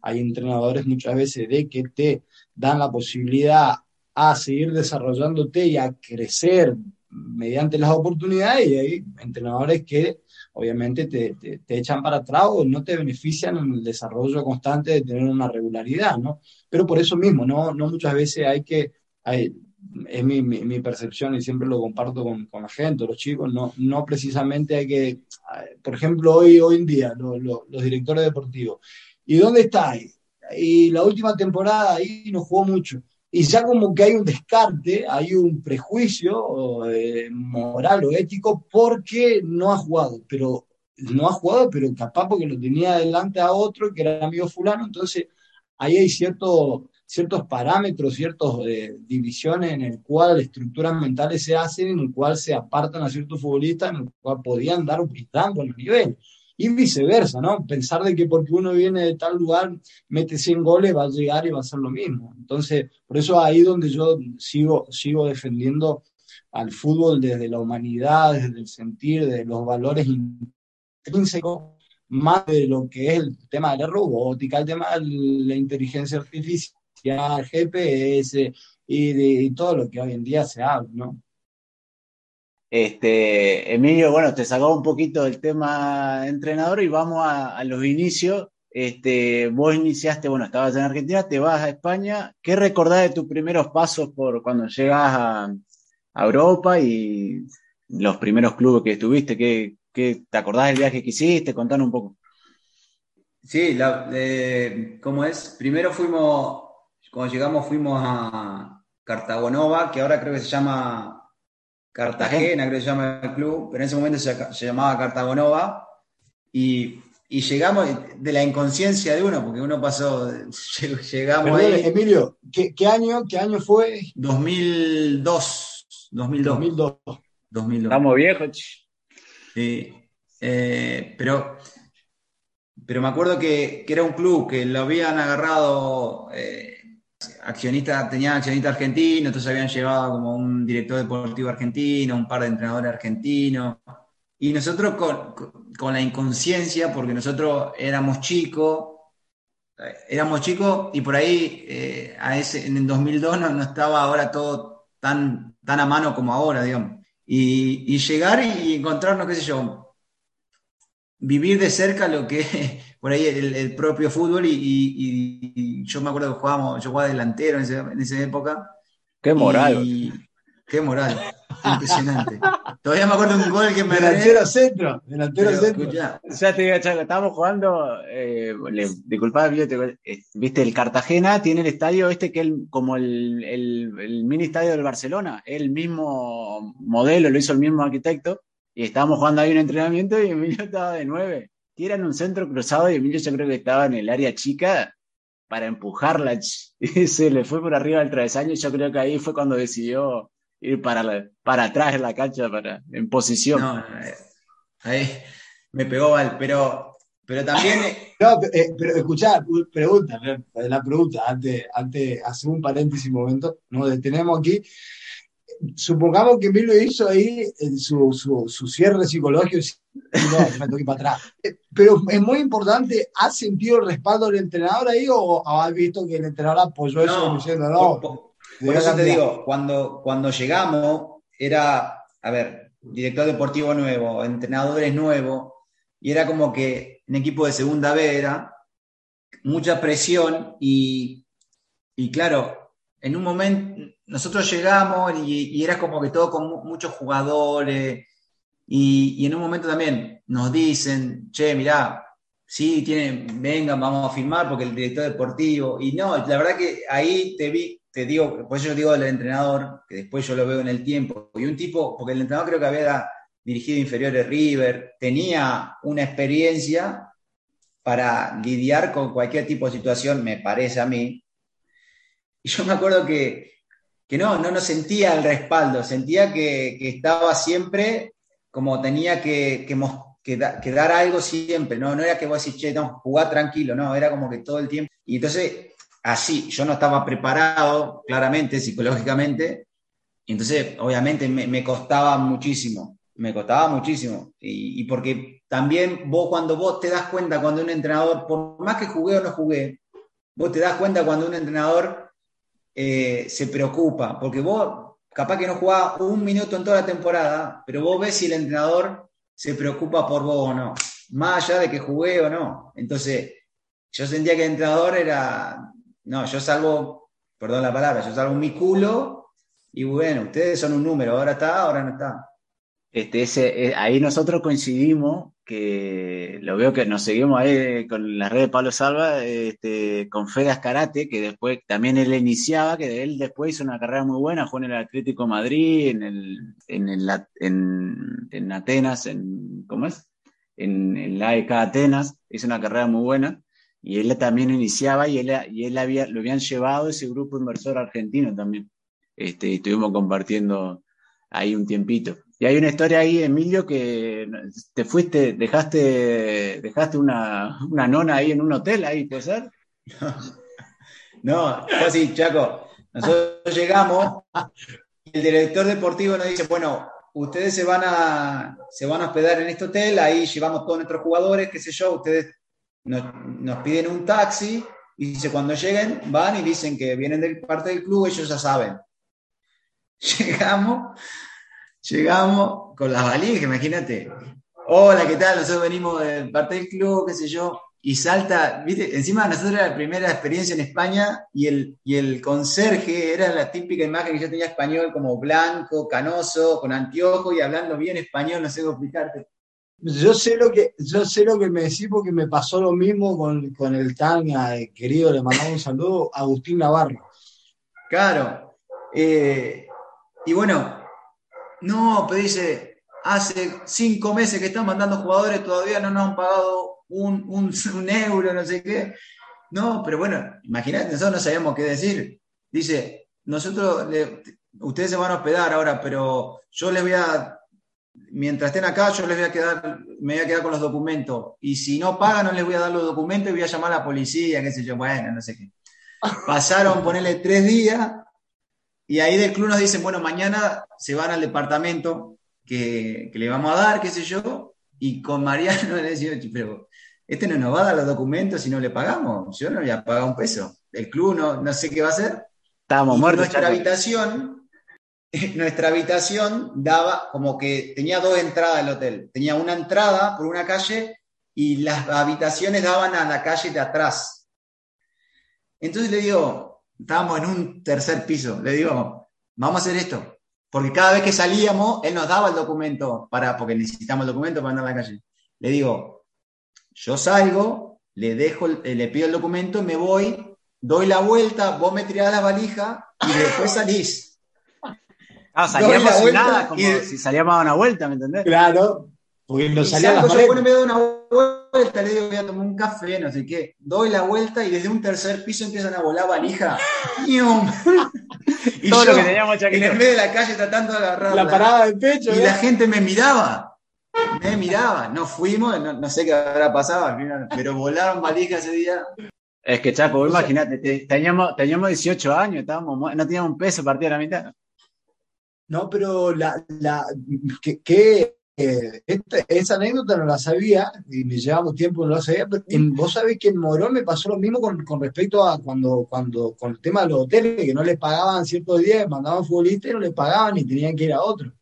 hay entrenadores muchas veces de que te dan la posibilidad a seguir desarrollándote y a crecer mediante las oportunidades y hay entrenadores que obviamente te, te- echan para atrás o no te benefician en el desarrollo constante de tener una regularidad, ¿no? Pero por eso mismo, no, no muchas veces hay que, hay- es mi, mi- percepción y siempre lo comparto con, con la gente, los chicos, no, no precisamente hay que, por ejemplo, hoy, hoy en día, lo- los directores deportivos, ¿y dónde está? Y la última temporada ahí no jugó mucho. Y ya como que hay un descarte, hay un prejuicio eh, moral o ético porque no ha jugado, pero no ha jugado, pero capaz porque lo tenía delante a otro que era amigo fulano, entonces ahí hay cierto, ciertos parámetros, ciertas eh, divisiones en el cual estructuras mentales se hacen, en el cual se apartan a ciertos futbolistas, en el cual podían dar un dan buenos niveles. Y viceversa, ¿no? Pensar de que porque uno viene de tal lugar, mete 100 goles, va a llegar y va a ser lo mismo. Entonces, por eso ahí donde yo sigo, sigo defendiendo al fútbol desde la humanidad, desde el sentir, de los valores intrínsecos, más de lo que es el tema de la robótica, el tema de la inteligencia artificial, GPS y de y todo lo que hoy en día se habla, ¿no? Este, Emilio, bueno, te sacó un poquito del tema entrenador y vamos a, los inicios. Este, vos iniciaste, bueno, estabas en Argentina, te vas a España. ¿Qué recordás de tus primeros pasos por cuando llegas a, Europa y los primeros clubes que estuviste? ¿Qué, qué- te acordás del viaje que hiciste? Contanos un poco. Sí, la, eh, ¿cómo es? Primero fuimos, cuando llegamos fuimos a Cartagonova, que ahora creo que se llama Cartagena, creo que se llama el club, pero en ese momento se, se llamaba Cartagonova, y, y llegamos de la inconsciencia de uno, porque uno pasó, (laughs) llegamos Perdón, ahí, Emilio, ¿qué, qué año, ¿qué año fue? 2002, 2002, 2002. 2002. Estamos viejos. Sí, eh, pero, pero me acuerdo que, que era un club que lo habían agarrado eh, accionistas, tenían accionistas argentinos, entonces habían llevado como un director deportivo argentino, un par de entrenadores argentinos. Y nosotros con, con- la inconsciencia, porque nosotros éramos chicos, eh, éramos chicos y por ahí eh, en el 2002 no, estaba ahora todo tan, tan a mano como ahora, digamos. Y, y llegar y encontrarnos, qué sé yo, vivir de cerca lo que por ahí el, el propio fútbol y, y- y yo me acuerdo que jugábamos, yo jugaba delantero en, ese- en esa época. Qué moral. Y, qué moral, impresionante. Todavía me acuerdo de un gol que me Delantero centro, delantero Pero, centro. escuchá, Ya te digo, Chaco, estábamos jugando, eh, le, te- eh, viste, el Cartagena tiene el estadio este que es el- como el, el- el mini estadio del Barcelona, el mismo modelo, lo hizo el mismo arquitecto, y estábamos jugando ahí un entrenamiento y Emilio estaba de nueve. Tiran un centro cruzado y Emilio yo creo que estaba en el área chica para empujarla, (laughs) se le fue por arriba del travesaño, y yo creo que ahí fue cuando decidió ir para, la- para atrás en la cancha, para, en posición. no, no, ahí me pegó mal, pero, pero también (laughs) No, eh, pero escuchá, pregunta, la pregunta, antes, antes, hace un paréntesis un momento, nos detenemos aquí. Supongamos que Emilio hizo ahí su, su, su cierre psicológico y no, me ir para atrás. Pero es muy importante, ¿has sentido el respaldo del entrenador ahí o, has visto que el entrenador apoyó eso No, diciendo no? por, por- debe por eso te cambiar"? digo, cuando, cuando llegamos era, a ver, director deportivo nuevo, entrenadores nuevos, y era como que en equipo de segunda B era mucha presión y, Y claro, en un momento nosotros llegamos y, era como que todo con mu- muchos jugadores. Y, en un momento también nos dicen, che, mirá, sí, tienen, vengan, vamos a firmar porque el director deportivo. Y no, la verdad que ahí te vi, te digo, por yo digo al entrenador, que después yo lo veo en el tiempo. Y un tipo, porque el entrenador creo que había dirigido inferiores River, tenía una experiencia para lidiar con cualquier tipo de situación, me parece a mí. Y yo me acuerdo que, que no, no, no sentía el respaldo, sentía que, que estaba siempre como tenía que, que, que da- que dar algo siempre, no, no era que vos decís, che, no, jugá tranquilo, no, era como que todo el tiempo. Y entonces, así, yo no estaba preparado, claramente, psicológicamente, entonces, obviamente, me, me costaba muchísimo, me costaba muchísimo. Y, y porque también vos, cuando vos te das cuenta, cuando un entrenador, por más que jugué o no jugué, vos te das cuenta cuando un entrenador eh, se preocupa, porque vos capaz que no jugás un minuto en toda la temporada, pero vos ves si el entrenador se preocupa por vos o no, más allá de que jugué o no. Entonces, yo sentía que el entrenador era, no, yo salvo, perdón la palabra, yo salvo mi culo y bueno, ustedes son un número, ahora está, ahora no está. Este, eh, ahí nosotros coincidimos, que lo veo que nos seguimos ahí con la red de Pablo Salva, este, con Fedas Karate, que después también él iniciaba, que él después hizo una carrera muy buena, jugó en el Atlético Madrid, en el, en el, en, en Atenas, en, ¿cómo es? En, en la AEK Atenas, hizo una carrera muy buena, y él también iniciaba, y él, y él había, lo habían llevado ese grupo inversor argentino también, este, estuvimos compartiendo ahí un tiempito. Y hay una historia ahí, Emilio, que te fuiste, dejaste, dejaste una, una nona ahí en un hotel, ahí, ¿puede ser? (laughs) No, fue así, Chaco. Nosotros llegamos el director deportivo nos dice, bueno, ustedes se van a, se van a hospedar en este hotel, ahí llevamos todos nuestros jugadores, qué sé yo, ustedes nos, nos piden un taxi y dice, cuando lleguen, van y dicen que vienen de parte del club, ellos ya saben. (laughs) Llegamos, llegamos con las valijas, imagínate. Hola, ¿qué tal? Nosotros venimos de parte del club, qué sé yo. Y salta, viste, encima nosotros era la primera experiencia en España y el, y el conserje era la típica imagen que yo tenía español como blanco, canoso, con anteojo y hablando bien español, no sé cómo explicarte. Yo sé lo que, yo sé lo que me decís porque me pasó lo mismo con, con el tan eh, querido, le mandamos un saludo, Agustín Navarro. Claro. Eh, y bueno, no, pero dice, hace cinco meses que están mandando jugadores, todavía no nos han pagado un, (laughs) euro, no sé qué. No, pero bueno, imagínate, nosotros no sabíamos qué decir. Dice, nosotros, ustedes se van a hospedar ahora, pero yo les voy a, mientras estén acá, yo les voy a quedar, me voy a quedar con los documentos. Y si no pagan, no les voy a dar los documentos y voy a llamar a la policía, qué sé yo, bueno, no sé qué. Pasaron, ponerle tres días, y ahí del club nos dicen, bueno, mañana se van al departamento que, que le vamos a dar, qué sé yo, y con Mariano (laughs) le decía, pero este no nos va a dar los documentos si no le pagamos, yo no le voy a pagar un peso. El club no, no sé qué va a hacer. Estábamos Y muertos. nuestra Chaco. habitación, (laughs) nuestra habitación daba como que tenía dos entradas al hotel. Tenía una entrada por una calle y las habitaciones daban a la calle de atrás. Entonces le digo, estábamos en un tercer piso, le digo, vamos a hacer esto. Porque cada vez que salíamos, él nos daba el documento para, porque necesitamos el documento para andar a la calle. Le digo, yo salgo, le dejo, eh, le pido el documento, me voy, doy la vuelta, vos me tirás la valija y después salís. Ah, salíamos sin nada, como y- si salíamos a una vuelta, ¿me entendés? Claro, porque nos salgo las yo, bueno, me doy una vuelta, le digo, voy a tomar un café, no sé qué. Doy la vuelta y desde un tercer piso empiezan a volar valija. (laughs) Y Todo yo, lo que teníamos, en el medio de la calle tratando de agarrar La parada de pecho, Y ¿eh? la gente me miraba. Me miraba. No fuimos, no, no sé qué habrá pasado al final, pero volaron valijas ese día. Es que, Chaco, imagínate, te- teníamos, teníamos 18 años, estábamos, no teníamos un peso partido a la mitad. No, pero la, la, que, eh, esta- esa anécdota no la sabía y me llevamos tiempo no la sabía, pero en- vos sabés que en Morón me pasó lo mismo con, con respecto a cuando, cuando, con el tema de los hoteles, que no les pagaban ciertos días, mandaban futbolistas y no les pagaban y tenían que ir a otro.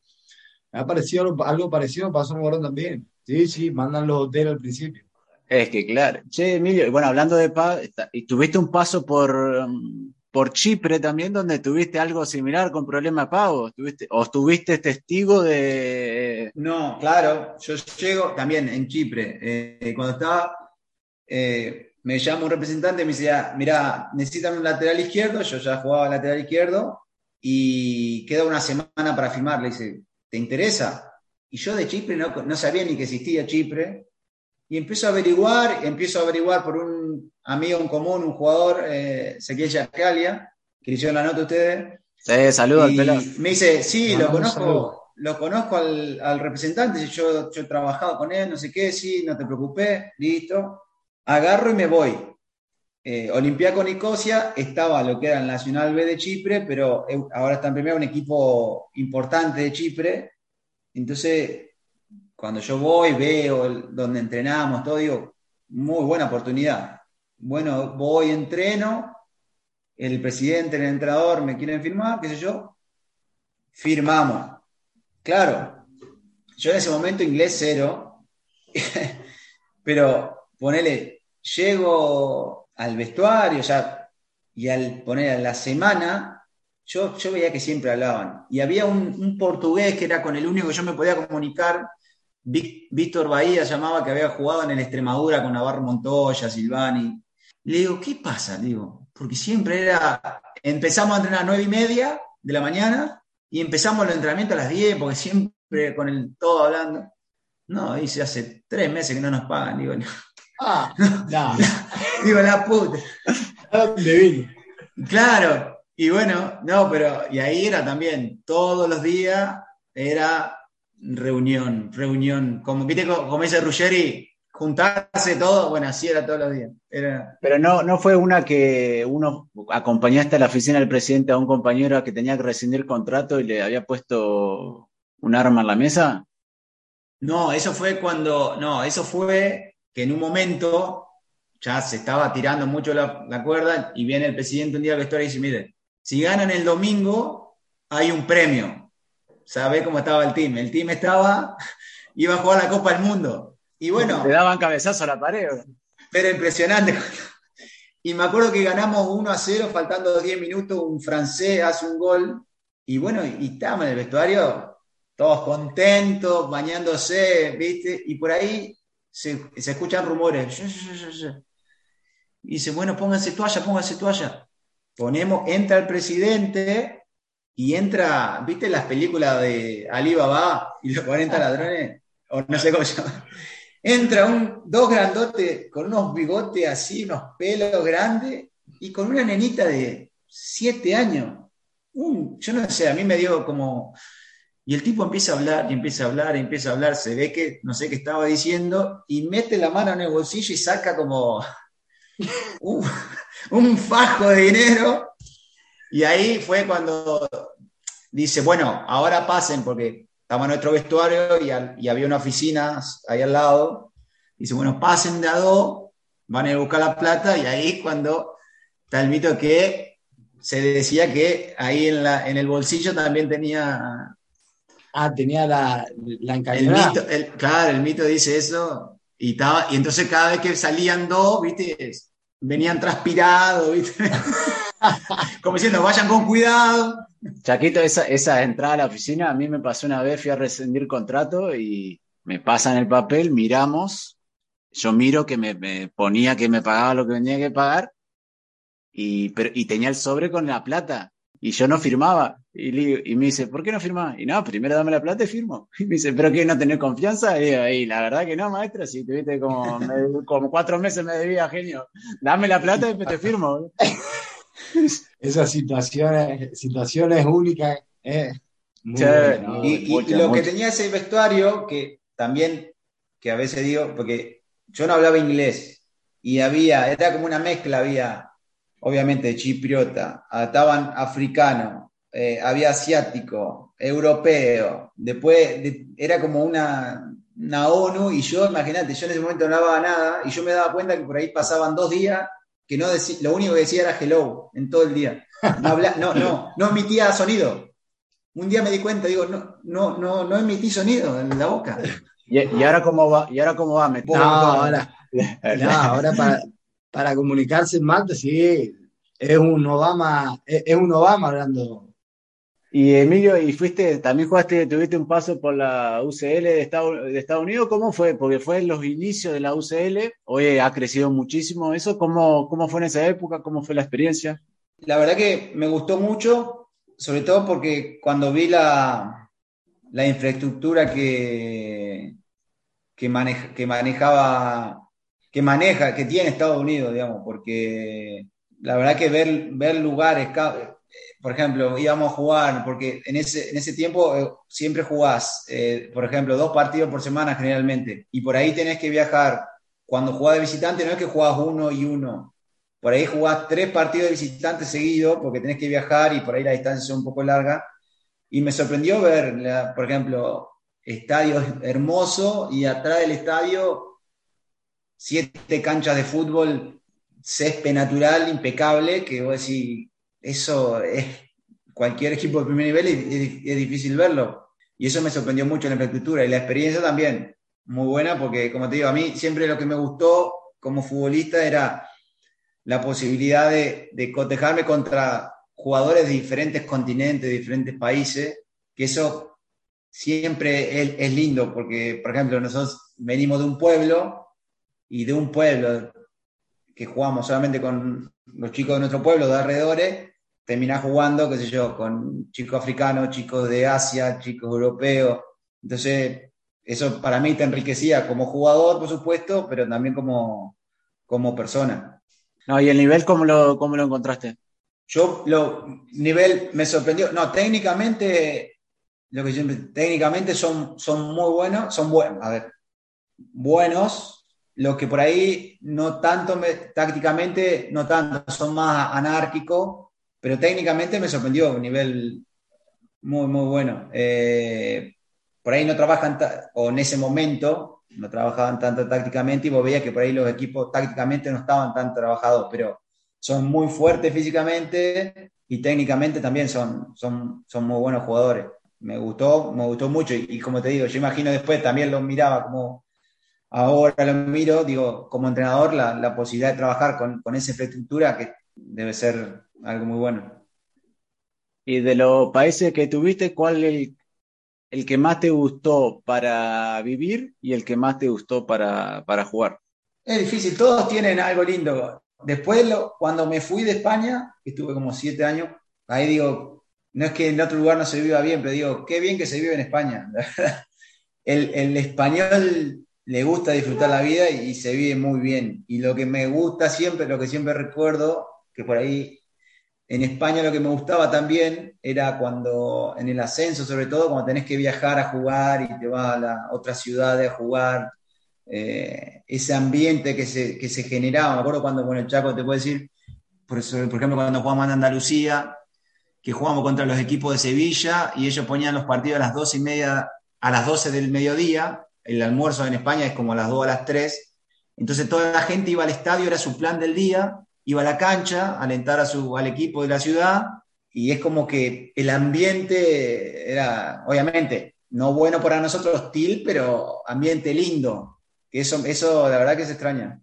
Me ha parecido algo, parecido, pasó en Morón también. Sí, sí, mandan los hoteles al principio. Es que, claro. Che, Emilio, bueno, hablando de paz, tuviste un paso por, um, por Chipre también, donde tuviste algo similar con problema de pago. ¿Tuviste, ¿O estuviste testigo de...? No, claro, yo llego también en Chipre. eh, cuando estaba, eh, me llama un representante y me decía, mira, necesitan un lateral izquierdo, yo ya jugaba lateral izquierdo y queda una semana para firmar. Le dice, ¿te interesa? Y yo de Chipre no, no sabía ni que existía Chipre. Y empiezo a averiguar, empiezo a averiguar por un amigo en común, un jugador, eh, Ezequiel Yascalia, que le hicieron la nota a ustedes. Sí, saludo al Y pelado. me dice, sí, lo saludo. conozco, lo conozco al, al representante, yo, yo he trabajado con él, no sé qué, sí, no te preocupes, listo. Agarro y me voy. Eh, Olympiacos Nicosia estaba lo que era el Nacional B de Chipre, pero eh, ahora está en primero un equipo importante de Chipre. Entonces, cuando yo voy, veo donde entrenamos, todo, digo, muy buena oportunidad. Bueno, voy, entreno, el presidente, el entrenador me quieren firmar, qué sé yo, firmamos. Claro, yo en ese momento inglés cero, (laughs) pero ponele, llego al vestuario ya, y al poner a la semana, yo, yo veía que siempre hablaban. Y había un, un portugués que era con el único que yo me podía comunicar, Víctor Bahía llamaba, que había jugado en el Extremadura con Navarro Montoya, Silvani. Le digo, ¿qué pasa? Le digo, porque siempre era, empezamos a entrenar a nueve y media de la mañana y empezamos los entrenamientos a las 10, porque siempre con el todo hablando. No, dice, hace tres meses que no nos pagan. Digo, no. Ah, (laughs) no, (laughs) digo la puta. ¿a dónde vine? Claro, y bueno, no, pero, y ahí era también, todos los días era reunión, reunión, como, viste, co- como dice Ruggeri, juntarse todo, bueno, así era todos los días. Era, Pero no, no fue una que uno acompañaste a la oficina del presidente a un compañero que tenía que rescindir contrato y le había puesto un arma en la mesa. No, eso fue cuando, no, eso fue que en un momento ya se estaba tirando mucho la, la cuerda y viene el presidente un día al vestuario y dice, mire, si ganan el domingo hay un premio. ¿Sabe cómo estaba el team? El team estaba, iba a jugar la Copa del Mundo. Y bueno, Le daban cabezazo a la pared. pero impresionante. Y me acuerdo que ganamos 1 a 0, faltando 10 minutos, un francés hace un gol. Y bueno, y estábamos en el vestuario, todos contentos, bañándose, ¿viste? Y por ahí se, se escuchan rumores. Y dice, bueno, pónganse toalla, pónganse toalla. Ponemos, entra el presidente y entra, ¿viste las películas de Ali Baba y los 40 (laughs) ladrones? O no sé cómo se llama. Entra un, dos grandotes con unos bigotes así, unos pelos grandes y con una nenita de siete años. Un- yo no sé, a mí me dio como... Y el tipo empieza a hablar y empieza a hablar y empieza a hablar, se ve que no sé qué estaba diciendo y mete la mano en el bolsillo y saca como (laughs) un fajo de dinero. Y ahí fue cuando dice, bueno, ahora pasen porque estaba nuestro vestuario y, al- y había una oficina ahí al lado. Dice, bueno, pasen de a dos, van a ir a buscar la plata y ahí cuando está el mito que se decía que ahí en, la, en el bolsillo también tenía Ah, tenía la, la el- claro, el mito dice eso. Y, estaba, y entonces cada vez que salían dos, viste, venían transpirados, viste, (laughs) como diciendo, vayan con cuidado. Chaquito, esa, esa entrada a la oficina, a mí me pasó una vez, fui a rescindir contrato y me pasan el papel, miramos, yo miro que me, me ponía que me pagaba lo que tenía que pagar y, pero, y tenía el sobre con la plata y yo no firmaba. Y, le y me dice, ¿por qué no firmás? Y no, primero dame la plata y firmo. (laughs) Y me dice, ¿pero qué, no tener confianza? Y digo, "Y la verdad que no, maestra, si tuviste como, me- (laughs) como cuatro meses me debía, genio. Dame la plata y después te firmo. (laughs) Esas situaciones, situaciones únicas. eh, muy Sí, buenas. no, Y, y mucha, lo que tenía ese vestuario, que también, que a veces digo, porque yo no hablaba inglés y había, era como una mezcla, había obviamente chipriota, estaban africano, eh, había asiático, europeo, después de- era como una, una ONU y yo, imagínate, yo en ese momento no hablaba nada y yo me daba cuenta que por ahí pasaban dos días que no decí- lo único que decía era hello en todo el día. No, habla- no, no, no emitía sonido. Un día me di cuenta, digo, no, no, no, no emití sonido en la boca. ¿Y, y ahora cómo va? ¿Y ahora cómo va? Me- No, ahora, no, ahora para, para comunicarse en Malta, sí, es un Obama, es, es un Obama hablando. Y Emilio, ¿y fuiste, también jugaste, tuviste un paso por la UCL de Estados, de Estados Unidos? ¿Cómo fue? Porque fue en los inicios de la UCL, hoy ha crecido muchísimo eso. ¿Cómo, cómo fue en esa época? ¿Cómo fue la experiencia? La verdad que me gustó mucho, sobre todo porque cuando vi la, la infraestructura que, que, maneja, que manejaba, que maneja, que tiene Estados Unidos, digamos, porque la verdad que ver, ver lugares, por ejemplo, íbamos a jugar, porque en ese, en ese tiempo eh, siempre jugás, eh, por ejemplo, dos partidos por semana generalmente, y por ahí tenés que viajar. Cuando jugás de visitante no es que jugás uno y uno, por ahí jugás tres partidos de visitante seguidos, porque tenés que viajar y por ahí la distancia es un poco larga. Y me sorprendió ver, por ejemplo, estadio hermoso y atrás del estadio siete canchas de fútbol, césped natural, impecable, que vos decís, eso es cualquier equipo de primer nivel es, es difícil verlo. Y eso me sorprendió mucho la infraestructura y la experiencia también, muy buena, porque como te digo, a mí siempre lo que me gustó como futbolista era la posibilidad de, de cotejarme contra jugadores de diferentes continentes, de diferentes países, que eso siempre es, es lindo, porque, por ejemplo, nosotros venimos de un pueblo y de un pueblo que jugamos solamente con los chicos de nuestro pueblo, de alrededores, terminás jugando, qué sé yo, con chicos africanos, chicos de Asia, chicos europeos. Entonces, eso para mí te enriquecía como jugador, por supuesto, pero también como, como persona. No, ¿y el nivel cómo lo, cómo lo encontraste? Yo, lo nivel me sorprendió. No, técnicamente, lo que siempre, técnicamente son, son muy buenos, son buenos, a ver, buenos. Lo que por ahí no tanto, me, tácticamente, no tanto, son más anárquicos, pero técnicamente me sorprendió, un nivel muy, muy bueno. Eh, por ahí no trabajan, o en ese momento, no trabajaban tanto tácticamente y vos veías que por ahí los equipos tácticamente no estaban tan trabajados, pero son muy fuertes físicamente y técnicamente también son, son, son muy buenos jugadores. Me gustó, me gustó mucho y, como te digo, yo imagino después también lo miraba como ahora lo miro, digo, como entrenador, la, la posibilidad de trabajar con, con, esa infraestructura que debe ser algo muy bueno. Y de los países que tuviste, ¿cuál es el, el que más te gustó para vivir y el que más te gustó para, para jugar? Es difícil, todos tienen algo lindo. Después, lo, cuando me fui de España, que estuve como siete años, ahí digo, no es que en otro lugar no se viva bien, pero digo, qué bien que se vive en España. (laughs) El, el español le gusta disfrutar la vida y, y, se vive muy bien. Y lo que me gusta siempre, lo que siempre recuerdo, que por ahí en España lo que me gustaba también era cuando, en el ascenso sobre todo, cuando tenés que viajar a jugar y te vas a la otra ciudad a jugar, eh, ese ambiente que se, que se generaba. Me acuerdo cuando con el Chaco te puedo decir, por, por ejemplo, cuando jugamos en Andalucía, que jugamos contra los equipos de Sevilla y ellos ponían los partidos a las 12 y media, a las 12 del mediodía, el almuerzo en España es como a las 2 a las 3, entonces toda la gente iba al estadio, era su plan del día, iba a la cancha a alentar a su, al equipo de la ciudad y es como que el ambiente era, obviamente, no bueno para nosotros, hostil, pero ambiente lindo. Eso, eso la verdad que se extraña.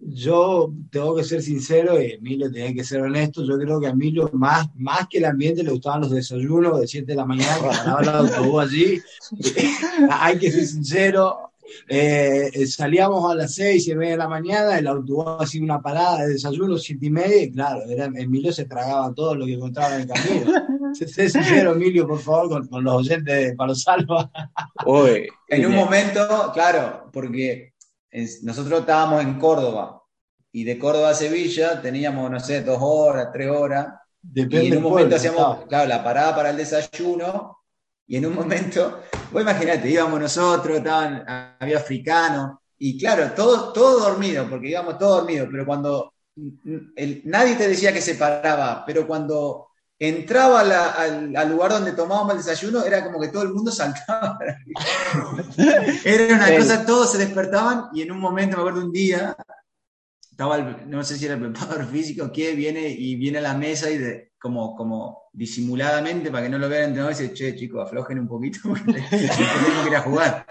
Yo tengo que ser sincero y Emilio tiene que ser honesto. Yo creo que a Emilio, más, más que el ambiente, le gustaban los desayunos de 7 de la mañana, que el autobús allí. (laughs) Hay que ser sincero. Eh, salíamos a las 6 y media de la mañana, el autobús hacía una parada de desayuno, 7 y media, y claro, era, Emilio se tragaba todo lo que encontraba en el camino. (laughs) sé sincero, Emilio, por favor, con, con los oyentes de Palo Salva. (laughs) Uy, en un momento, claro, porque nosotros estábamos en Córdoba y de Córdoba a Sevilla teníamos, no sé, dos horas, tres horas. Depende y en un momento pueblo, hacíamos, claro, la parada para el desayuno y en un momento, vos imaginate, íbamos nosotros, estaban, había africanos y claro, todo, todo dormido, porque íbamos todos dormidos, pero cuando el, nadie te decía que se paraba, pero cuando entraba la, al, al, lugar donde tomábamos el desayuno, era como que todo el mundo (laughs) saltaba. era una cosa, todos se despertaban y en un momento, me acuerdo un día, estaba, el, no sé si era el preparador (laughs) físico que viene y viene a la mesa y de, como, como disimuladamente, para que no lo vean entrenador, dice, che, chicos, aflojen un poquito (laughs) porque (laughs) tenemos que ir a jugar.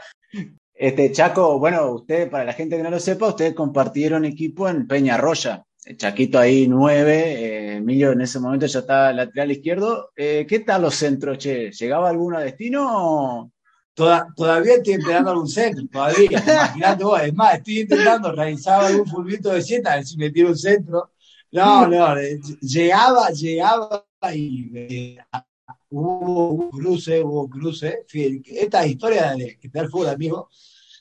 Este, Chaco, bueno, usted, para la gente que no lo sepa, ustedes compartieron equipo en Peña Roya. Chaquito ahí nueve, eh, Emilio en ese momento ya estaba lateral izquierdo. Eh, ¿Qué tal los centros, che? ¿Llegaba alguno a destino? o- Toda- todavía estoy esperando algún centro, todavía. (laughs) Imagínate vos, es más, estoy intentando realizar algún fulbito de siete, a ver si me tiro un centro. No, no, llegaba, llegaba y eh, hubo un cruce, hubo cruce. Esta historia de que da el fútbol, amigo,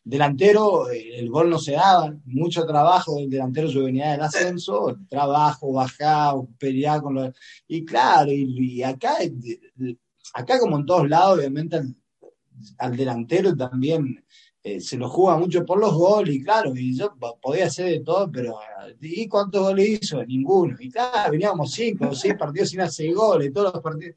delantero, eh, el gol no se daba, mucho trabajo del delantero, yo venía del ascenso, trabajo, bajar, pelear con los... Y claro, y, y acá, eh, acá como en todos lados, obviamente al, delantero también eh, se lo juega mucho por los goles, y claro, y yo po- podía hacer de todo, pero eh, ¿y cuántos goles hizo? Ninguno. Y claro, veníamos cinco o seis partidos sin hacer goles, todos los partidos.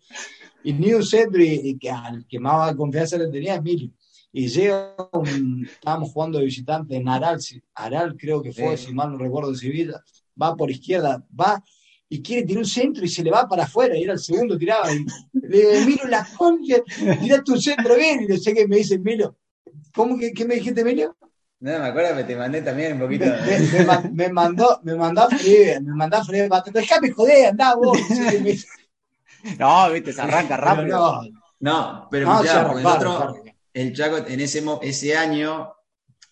Y ni un centro, y, y que al que más confianza le tenía Emilio. Y llega un, estábamos jugando de visitante en Aral, Aral creo que fue, Sí. si mal no recuerdo, de Sevilla, va por izquierda, va y quiere tirar un centro y se le va para afuera, y era el segundo, tiraba, y le digo, Emilio, la concha, tiraste un centro bien, y no sé qué me dice Emilio, ¿cómo que qué me dijiste, Emilio? No, me acuerdo que te mandé también un poquito. Me, me- me ma- me mandó, me mandó a freír, me mandó a freír, déjame joder, andá vos. No, viste, se arranca pero rápido. no, No, pero no, porque arrancaron, nosotros, se arrancaron. el Chaco, en ese, ese año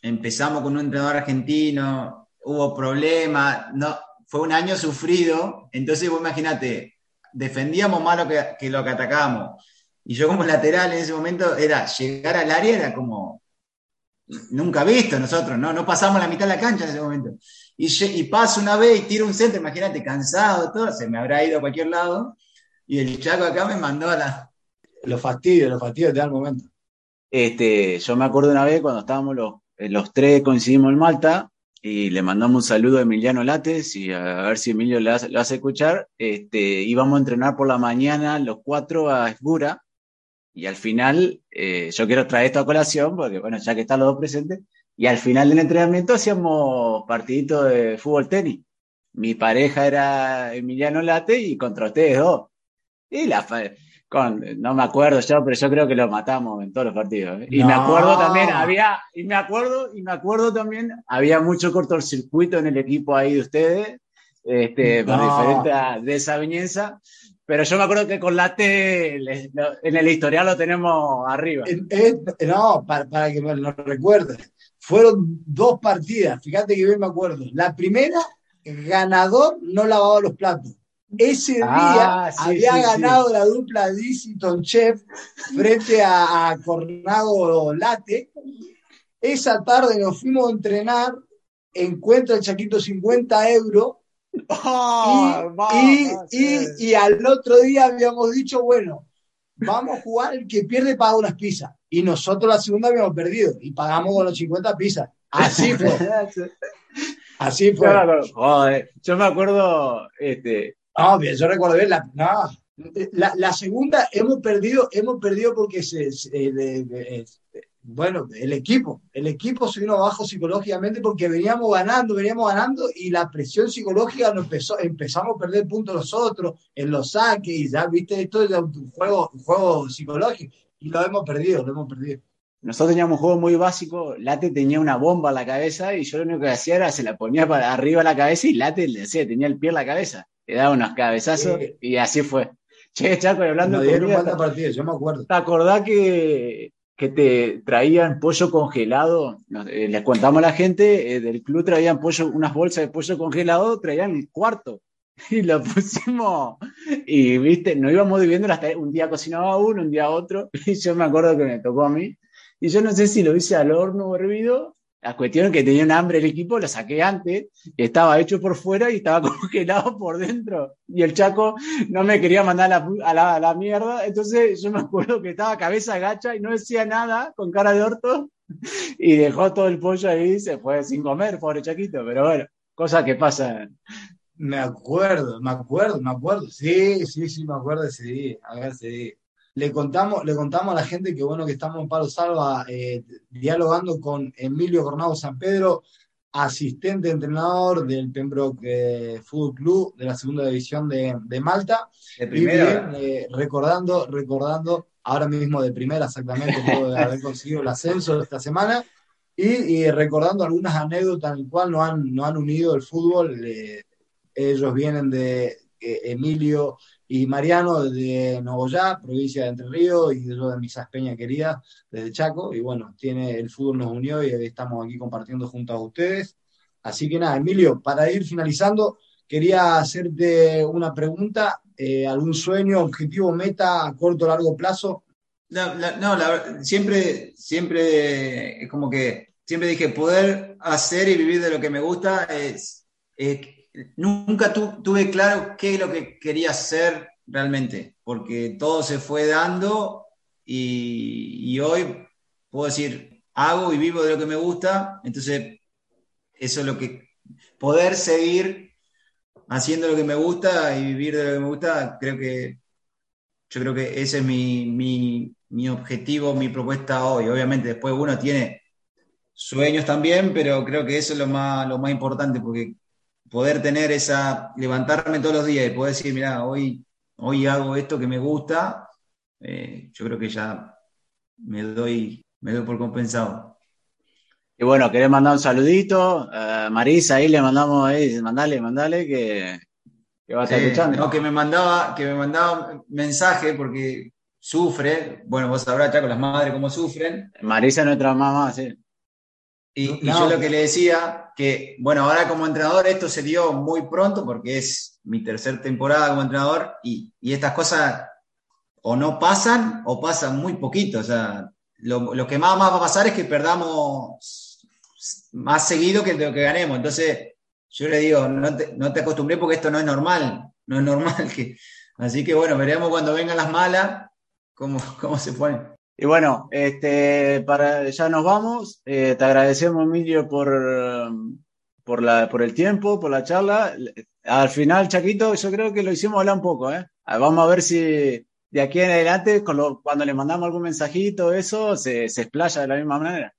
empezamos con un entrenador argentino, hubo problemas, no, fue un año sufrido, entonces vos imagínate, defendíamos más lo que, que lo que atacábamos. Y yo como lateral en ese momento era llegar al área, era como nunca visto nosotros, ¿no? No pasamos la mitad de la cancha en ese momento. Y, y paso una vez y tiro un centro, imagínate, cansado, todo, se me habrá ido a cualquier lado. Y el Chaco acá me mandó a la, Los fastidios, los fastidios te dan momento. Este, yo me acuerdo una vez cuando estábamos los, eh, los tres coincidimos en Malta y le mandamos un saludo a Emiliano Lates y a, ver si Emilio lo hace escuchar. Este, íbamos a entrenar por la mañana los cuatro a Esbura y al final, eh, yo quiero traer esto a colación porque, bueno, ya que están los dos presentes, y al final del entrenamiento hacíamos partidito de fútbol tenis. Mi pareja era Emiliano Late y contra ustedes dos. Y la, con, no me acuerdo yo, pero yo creo que lo matamos en todos los partidos. ¿eh? Y me acuerdo también, había, y me acuerdo, y me acuerdo también, había mucho cortocircuito en el equipo ahí de ustedes, este, por No. diferentes desavenencias, pero yo me acuerdo que con Late le- lo- en el historial lo tenemos arriba. No, para, para que me lo recuerdes. Fueron dos partidas, fíjate que bien me acuerdo. La primera, ganador no lavaba los platos. Ese día Ah, sí, había sí, sí. ganado la dupla Disiton Chef frente a, a Cornado Late. Esa tarde nos fuimos a entrenar, encuentra el Chaquito 50 euros Oh, y, va, y- va, y- sí. y al otro día habíamos dicho, bueno, vamos a jugar, el que pierde paga unas pizzas. Y nosotros la segunda habíamos perdido y pagamos con los 50 pizzas. Así fue, (laughs) así fue. joder, yo me acuerdo, este, No, bien, yo recuerdo bien la, la, segunda hemos perdido, hemos perdido porque se, de- de- bueno, el equipo, el equipo se vino abajo psicológicamente porque veníamos ganando, veníamos ganando y la presión psicológica nos empezó, empezamos a perder puntos nosotros en los saques y ya viste esto es un juego, un psicológico y lo hemos perdido, lo hemos perdido. nosotros teníamos un juego muy básico, Late tenía una bomba en la cabeza y yo lo único que hacía era se la ponía para arriba a la cabeza y Late le decía, tenía el pie en la cabeza, le daba unos cabezazos Sí. y así fue. (laughs) Che, Chaco, hablando de comida, cuántas partidas, yo me acuerdo. ¿te acordás que, que te traían pollo congelado? Nos- eh, les contamos a la gente, eh, del club traían pollo, unas bolsas de pollo congelado, traían el cuarto. (laughs) Y lo pusimos, y viste, nos íbamos dividiendo tareas. Un día cocinaba uno, un día otro, (laughs) y yo me acuerdo que me tocó a mí. Y yo no sé si lo hice al horno hervido. La cuestión es que tenía un hambre el equipo, lo saqué antes, estaba hecho por fuera y estaba (laughs) congelado por dentro. Y el Chaco no me quería mandar a la, la, a la mierda. Entonces yo me acuerdo que estaba cabeza gacha y no decía nada, con cara de orto, y dejó todo el pollo ahí y se fue sin comer, pobre Chaquito. Pero bueno, cosas que pasan. Me acuerdo, me acuerdo, me acuerdo. Sí, sí, sí, me acuerdo ese día. A ese día. Le contamos, le contamos a la gente que bueno que estamos en Palo Salva eh, dialogando con Emilio Cornado San Pedro, asistente entrenador del Pembroke eh, Fútbol Club de la segunda división de, de Malta. de Y primera. bien, eh, recordando, recordando, ahora mismo de primera exactamente, (laughs) luego de haber conseguido el ascenso esta semana, y, y recordando algunas anécdotas en el cual nos han, nos han unido el fútbol, eh, Ellos vienen de Emilio y Mariano de Nogoyá, provincia de Entre Ríos, y yo de Misas Peña querida, desde Chaco. Y bueno, tiene, el fútbol nos unió y estamos aquí compartiendo junto a ustedes. Así que nada, Emilio, para ir finalizando, quería hacerte una pregunta. Eh, ¿Algún sueño, objetivo, meta a corto o largo plazo? No, la, no siempre, siempre como que siempre dije poder hacer y vivir de lo que me gusta es, nunca tuve claro qué es lo que quería hacer realmente, porque todo se fue dando y, hoy puedo decir, hago y vivo de lo que me gusta, entonces eso es lo que, poder seguir haciendo lo que me gusta y vivir de lo que me gusta, creo que, yo creo que ese es mi, mi, mi objetivo, mi propuesta hoy. Obviamente después uno tiene sueños también, pero creo que eso es lo más, lo más importante, porque poder tener esa, levantarme todos los días y poder decir, mira, hoy, hoy hago esto que me gusta, eh, yo creo que ya me doy, me doy por compensado. Y bueno, querés mandar un saludito, Marisa, ahí le mandamos, ahí, mandale, mandale, que, que va a estar escuchando. No, que me mandaba, que me mandaba mensaje porque sufre, bueno, vos sabrás ya con las madres cómo sufren. Marisa es nuestra mamá, sí. Y, yo lo que le decía, que bueno, ahora como entrenador esto se dio muy pronto porque es mi tercera temporada como entrenador y, estas cosas o no pasan o pasan muy poquito. O sea, lo, que más, más va a pasar es que perdamos más seguido que lo que ganemos. Entonces, yo le digo, no te, no te acostumbré porque esto no es normal, no es normal (laughs) que... Así que bueno, veremos cuando vengan las malas cómo, cómo se ponen. Y bueno, este, para, ya nos vamos. Eh, te agradecemos, Emilio, por, por, la, por el tiempo, por la charla. Al final, Chaquito, yo creo que lo hicimos hablar un poco. ¿eh? Ah, vamos a ver si de aquí en adelante, cuando le mandamos algún mensajito, eso se, se explaya de la misma manera.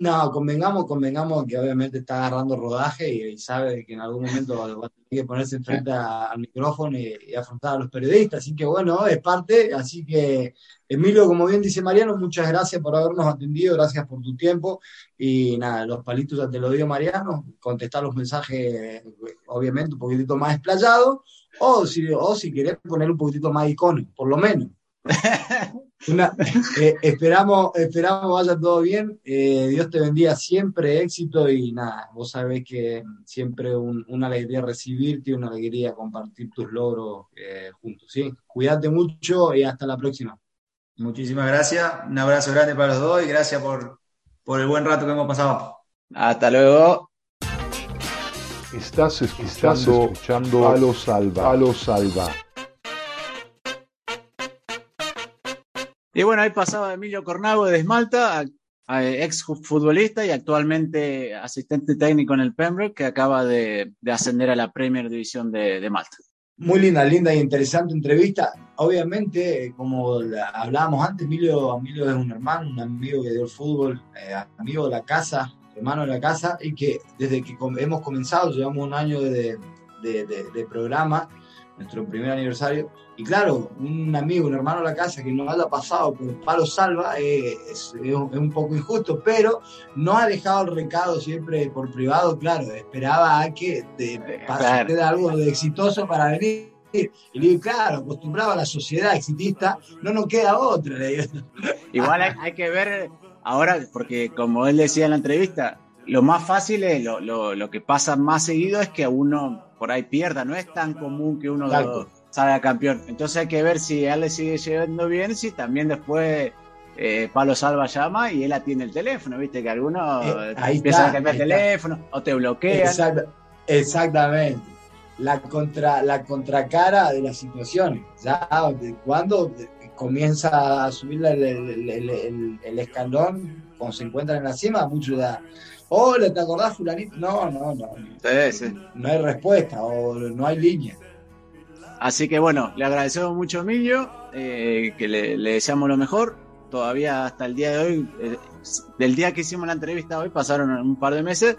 No, convengamos, convengamos que obviamente está agarrando rodaje y, sabe que en algún momento va, a tener que ponerse enfrente al micrófono y, afrontar a los periodistas. Así que bueno, es parte. Así que, Emilio, como bien dice Mariano, muchas gracias por habernos atendido, gracias por tu tiempo. Y nada, los palitos ya te lo dio Mariano, contestar los mensajes, obviamente, un poquitito más explayado. O si, o si querés poner un poquitito más icono, por lo menos. (laughs) Eh, esperamos, esperamos vaya todo bien. Eh, Dios te bendiga siempre, éxito y nada, vos sabés que siempre una alegría recibirte y una alegría compartir tus logros eh, juntos. ¿sí? Cuídate mucho y hasta la próxima. Muchísimas gracias, un abrazo grande para los dos y gracias por, por el buen rato que hemos pasado. Hasta luego. Estás escuchando, escuchando a los salva. A los salva. Y bueno, ahí pasaba Emilio Cornago de Esmalta, ex futbolista y actualmente asistente técnico en el Pembroke, que acaba de, ascender a la Premier División de, Malta. Muy linda, linda y interesante entrevista. Obviamente, como hablábamos antes, Emilio, Emilio es un hermano, un amigo que dio el fútbol, eh, amigo de la casa, hermano de la casa, y que desde que hemos comenzado, llevamos un año de, de programa, nuestro primer aniversario, y claro, un amigo, un hermano de la casa que no haya pasado por palo salva eh, es, un poco injusto, pero no ha dejado el recado siempre por privado, claro, esperaba a que te pase algo de exitoso para venir. Y le digo, claro, acostumbrado a la sociedad exitista, no nos queda otra. (laughs) Igual hay, que ver ahora, porque como él decía en la entrevista, lo más fácil es, lo, lo, que pasa más seguido es que uno por ahí pierda, no es tan común que uno salga campeón. Entonces hay que ver si él le sigue llevando bien, si también después eh, Palo Salva llama y él atiende el teléfono, viste que algunos eh, empiezan a cambiar el teléfono o te bloquean. exactamente. La, contra, la contracara de las situaciones. Ya cuando comienza a subir el, escalón, cuando se encuentran en la cima, muchos ya. Hola, ¿te acordás, Fulanito? No, no, no. No hay respuesta o no hay línea. Así que bueno, le agradecemos mucho a Emilio, eh, que le, deseamos lo mejor. Todavía hasta el día de hoy, eh, del día que hicimos la entrevista hoy, pasaron un par de meses.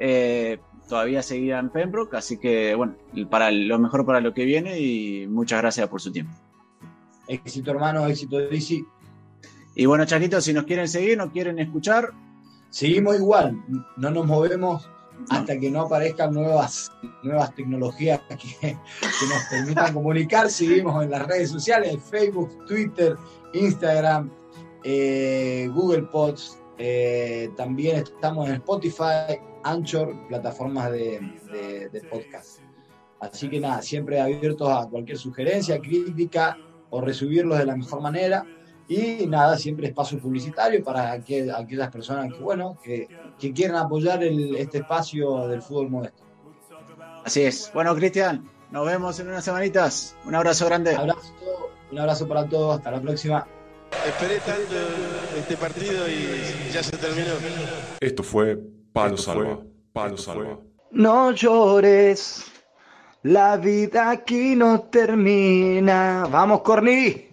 Eh, todavía seguía en Pembroke, así que bueno, para lo mejor para lo que viene y muchas gracias por su tiempo. Éxito hermano, éxito de DC. Y bueno, Chaquito, si nos quieren seguir, nos quieren escuchar. Seguimos igual, no nos movemos hasta que no aparezcan nuevas, nuevas tecnologías que, que nos permitan (laughs) comunicar. Seguimos en las redes sociales, Facebook, Twitter, Instagram, eh, Google Pods. eh, también estamos en Spotify, Anchor, plataformas de, de- de podcast. Así que nada, siempre abiertos a cualquier sugerencia, crítica o recibirlos de la mejor manera. Y nada, siempre espacio publicitario para aquel- aquellas personas que, bueno, que, que quieran apoyar el- este espacio del fútbol modesto. Así es. Bueno, Cristian, nos vemos en unas semanitas. Un abrazo grande. Abrazo, un abrazo para todos, hasta la próxima. Esperé tanto este partido y ya se terminó. Esto fue Palo Salva. Palo Salva. No llores, la vida aquí no termina. Vamos, Corny.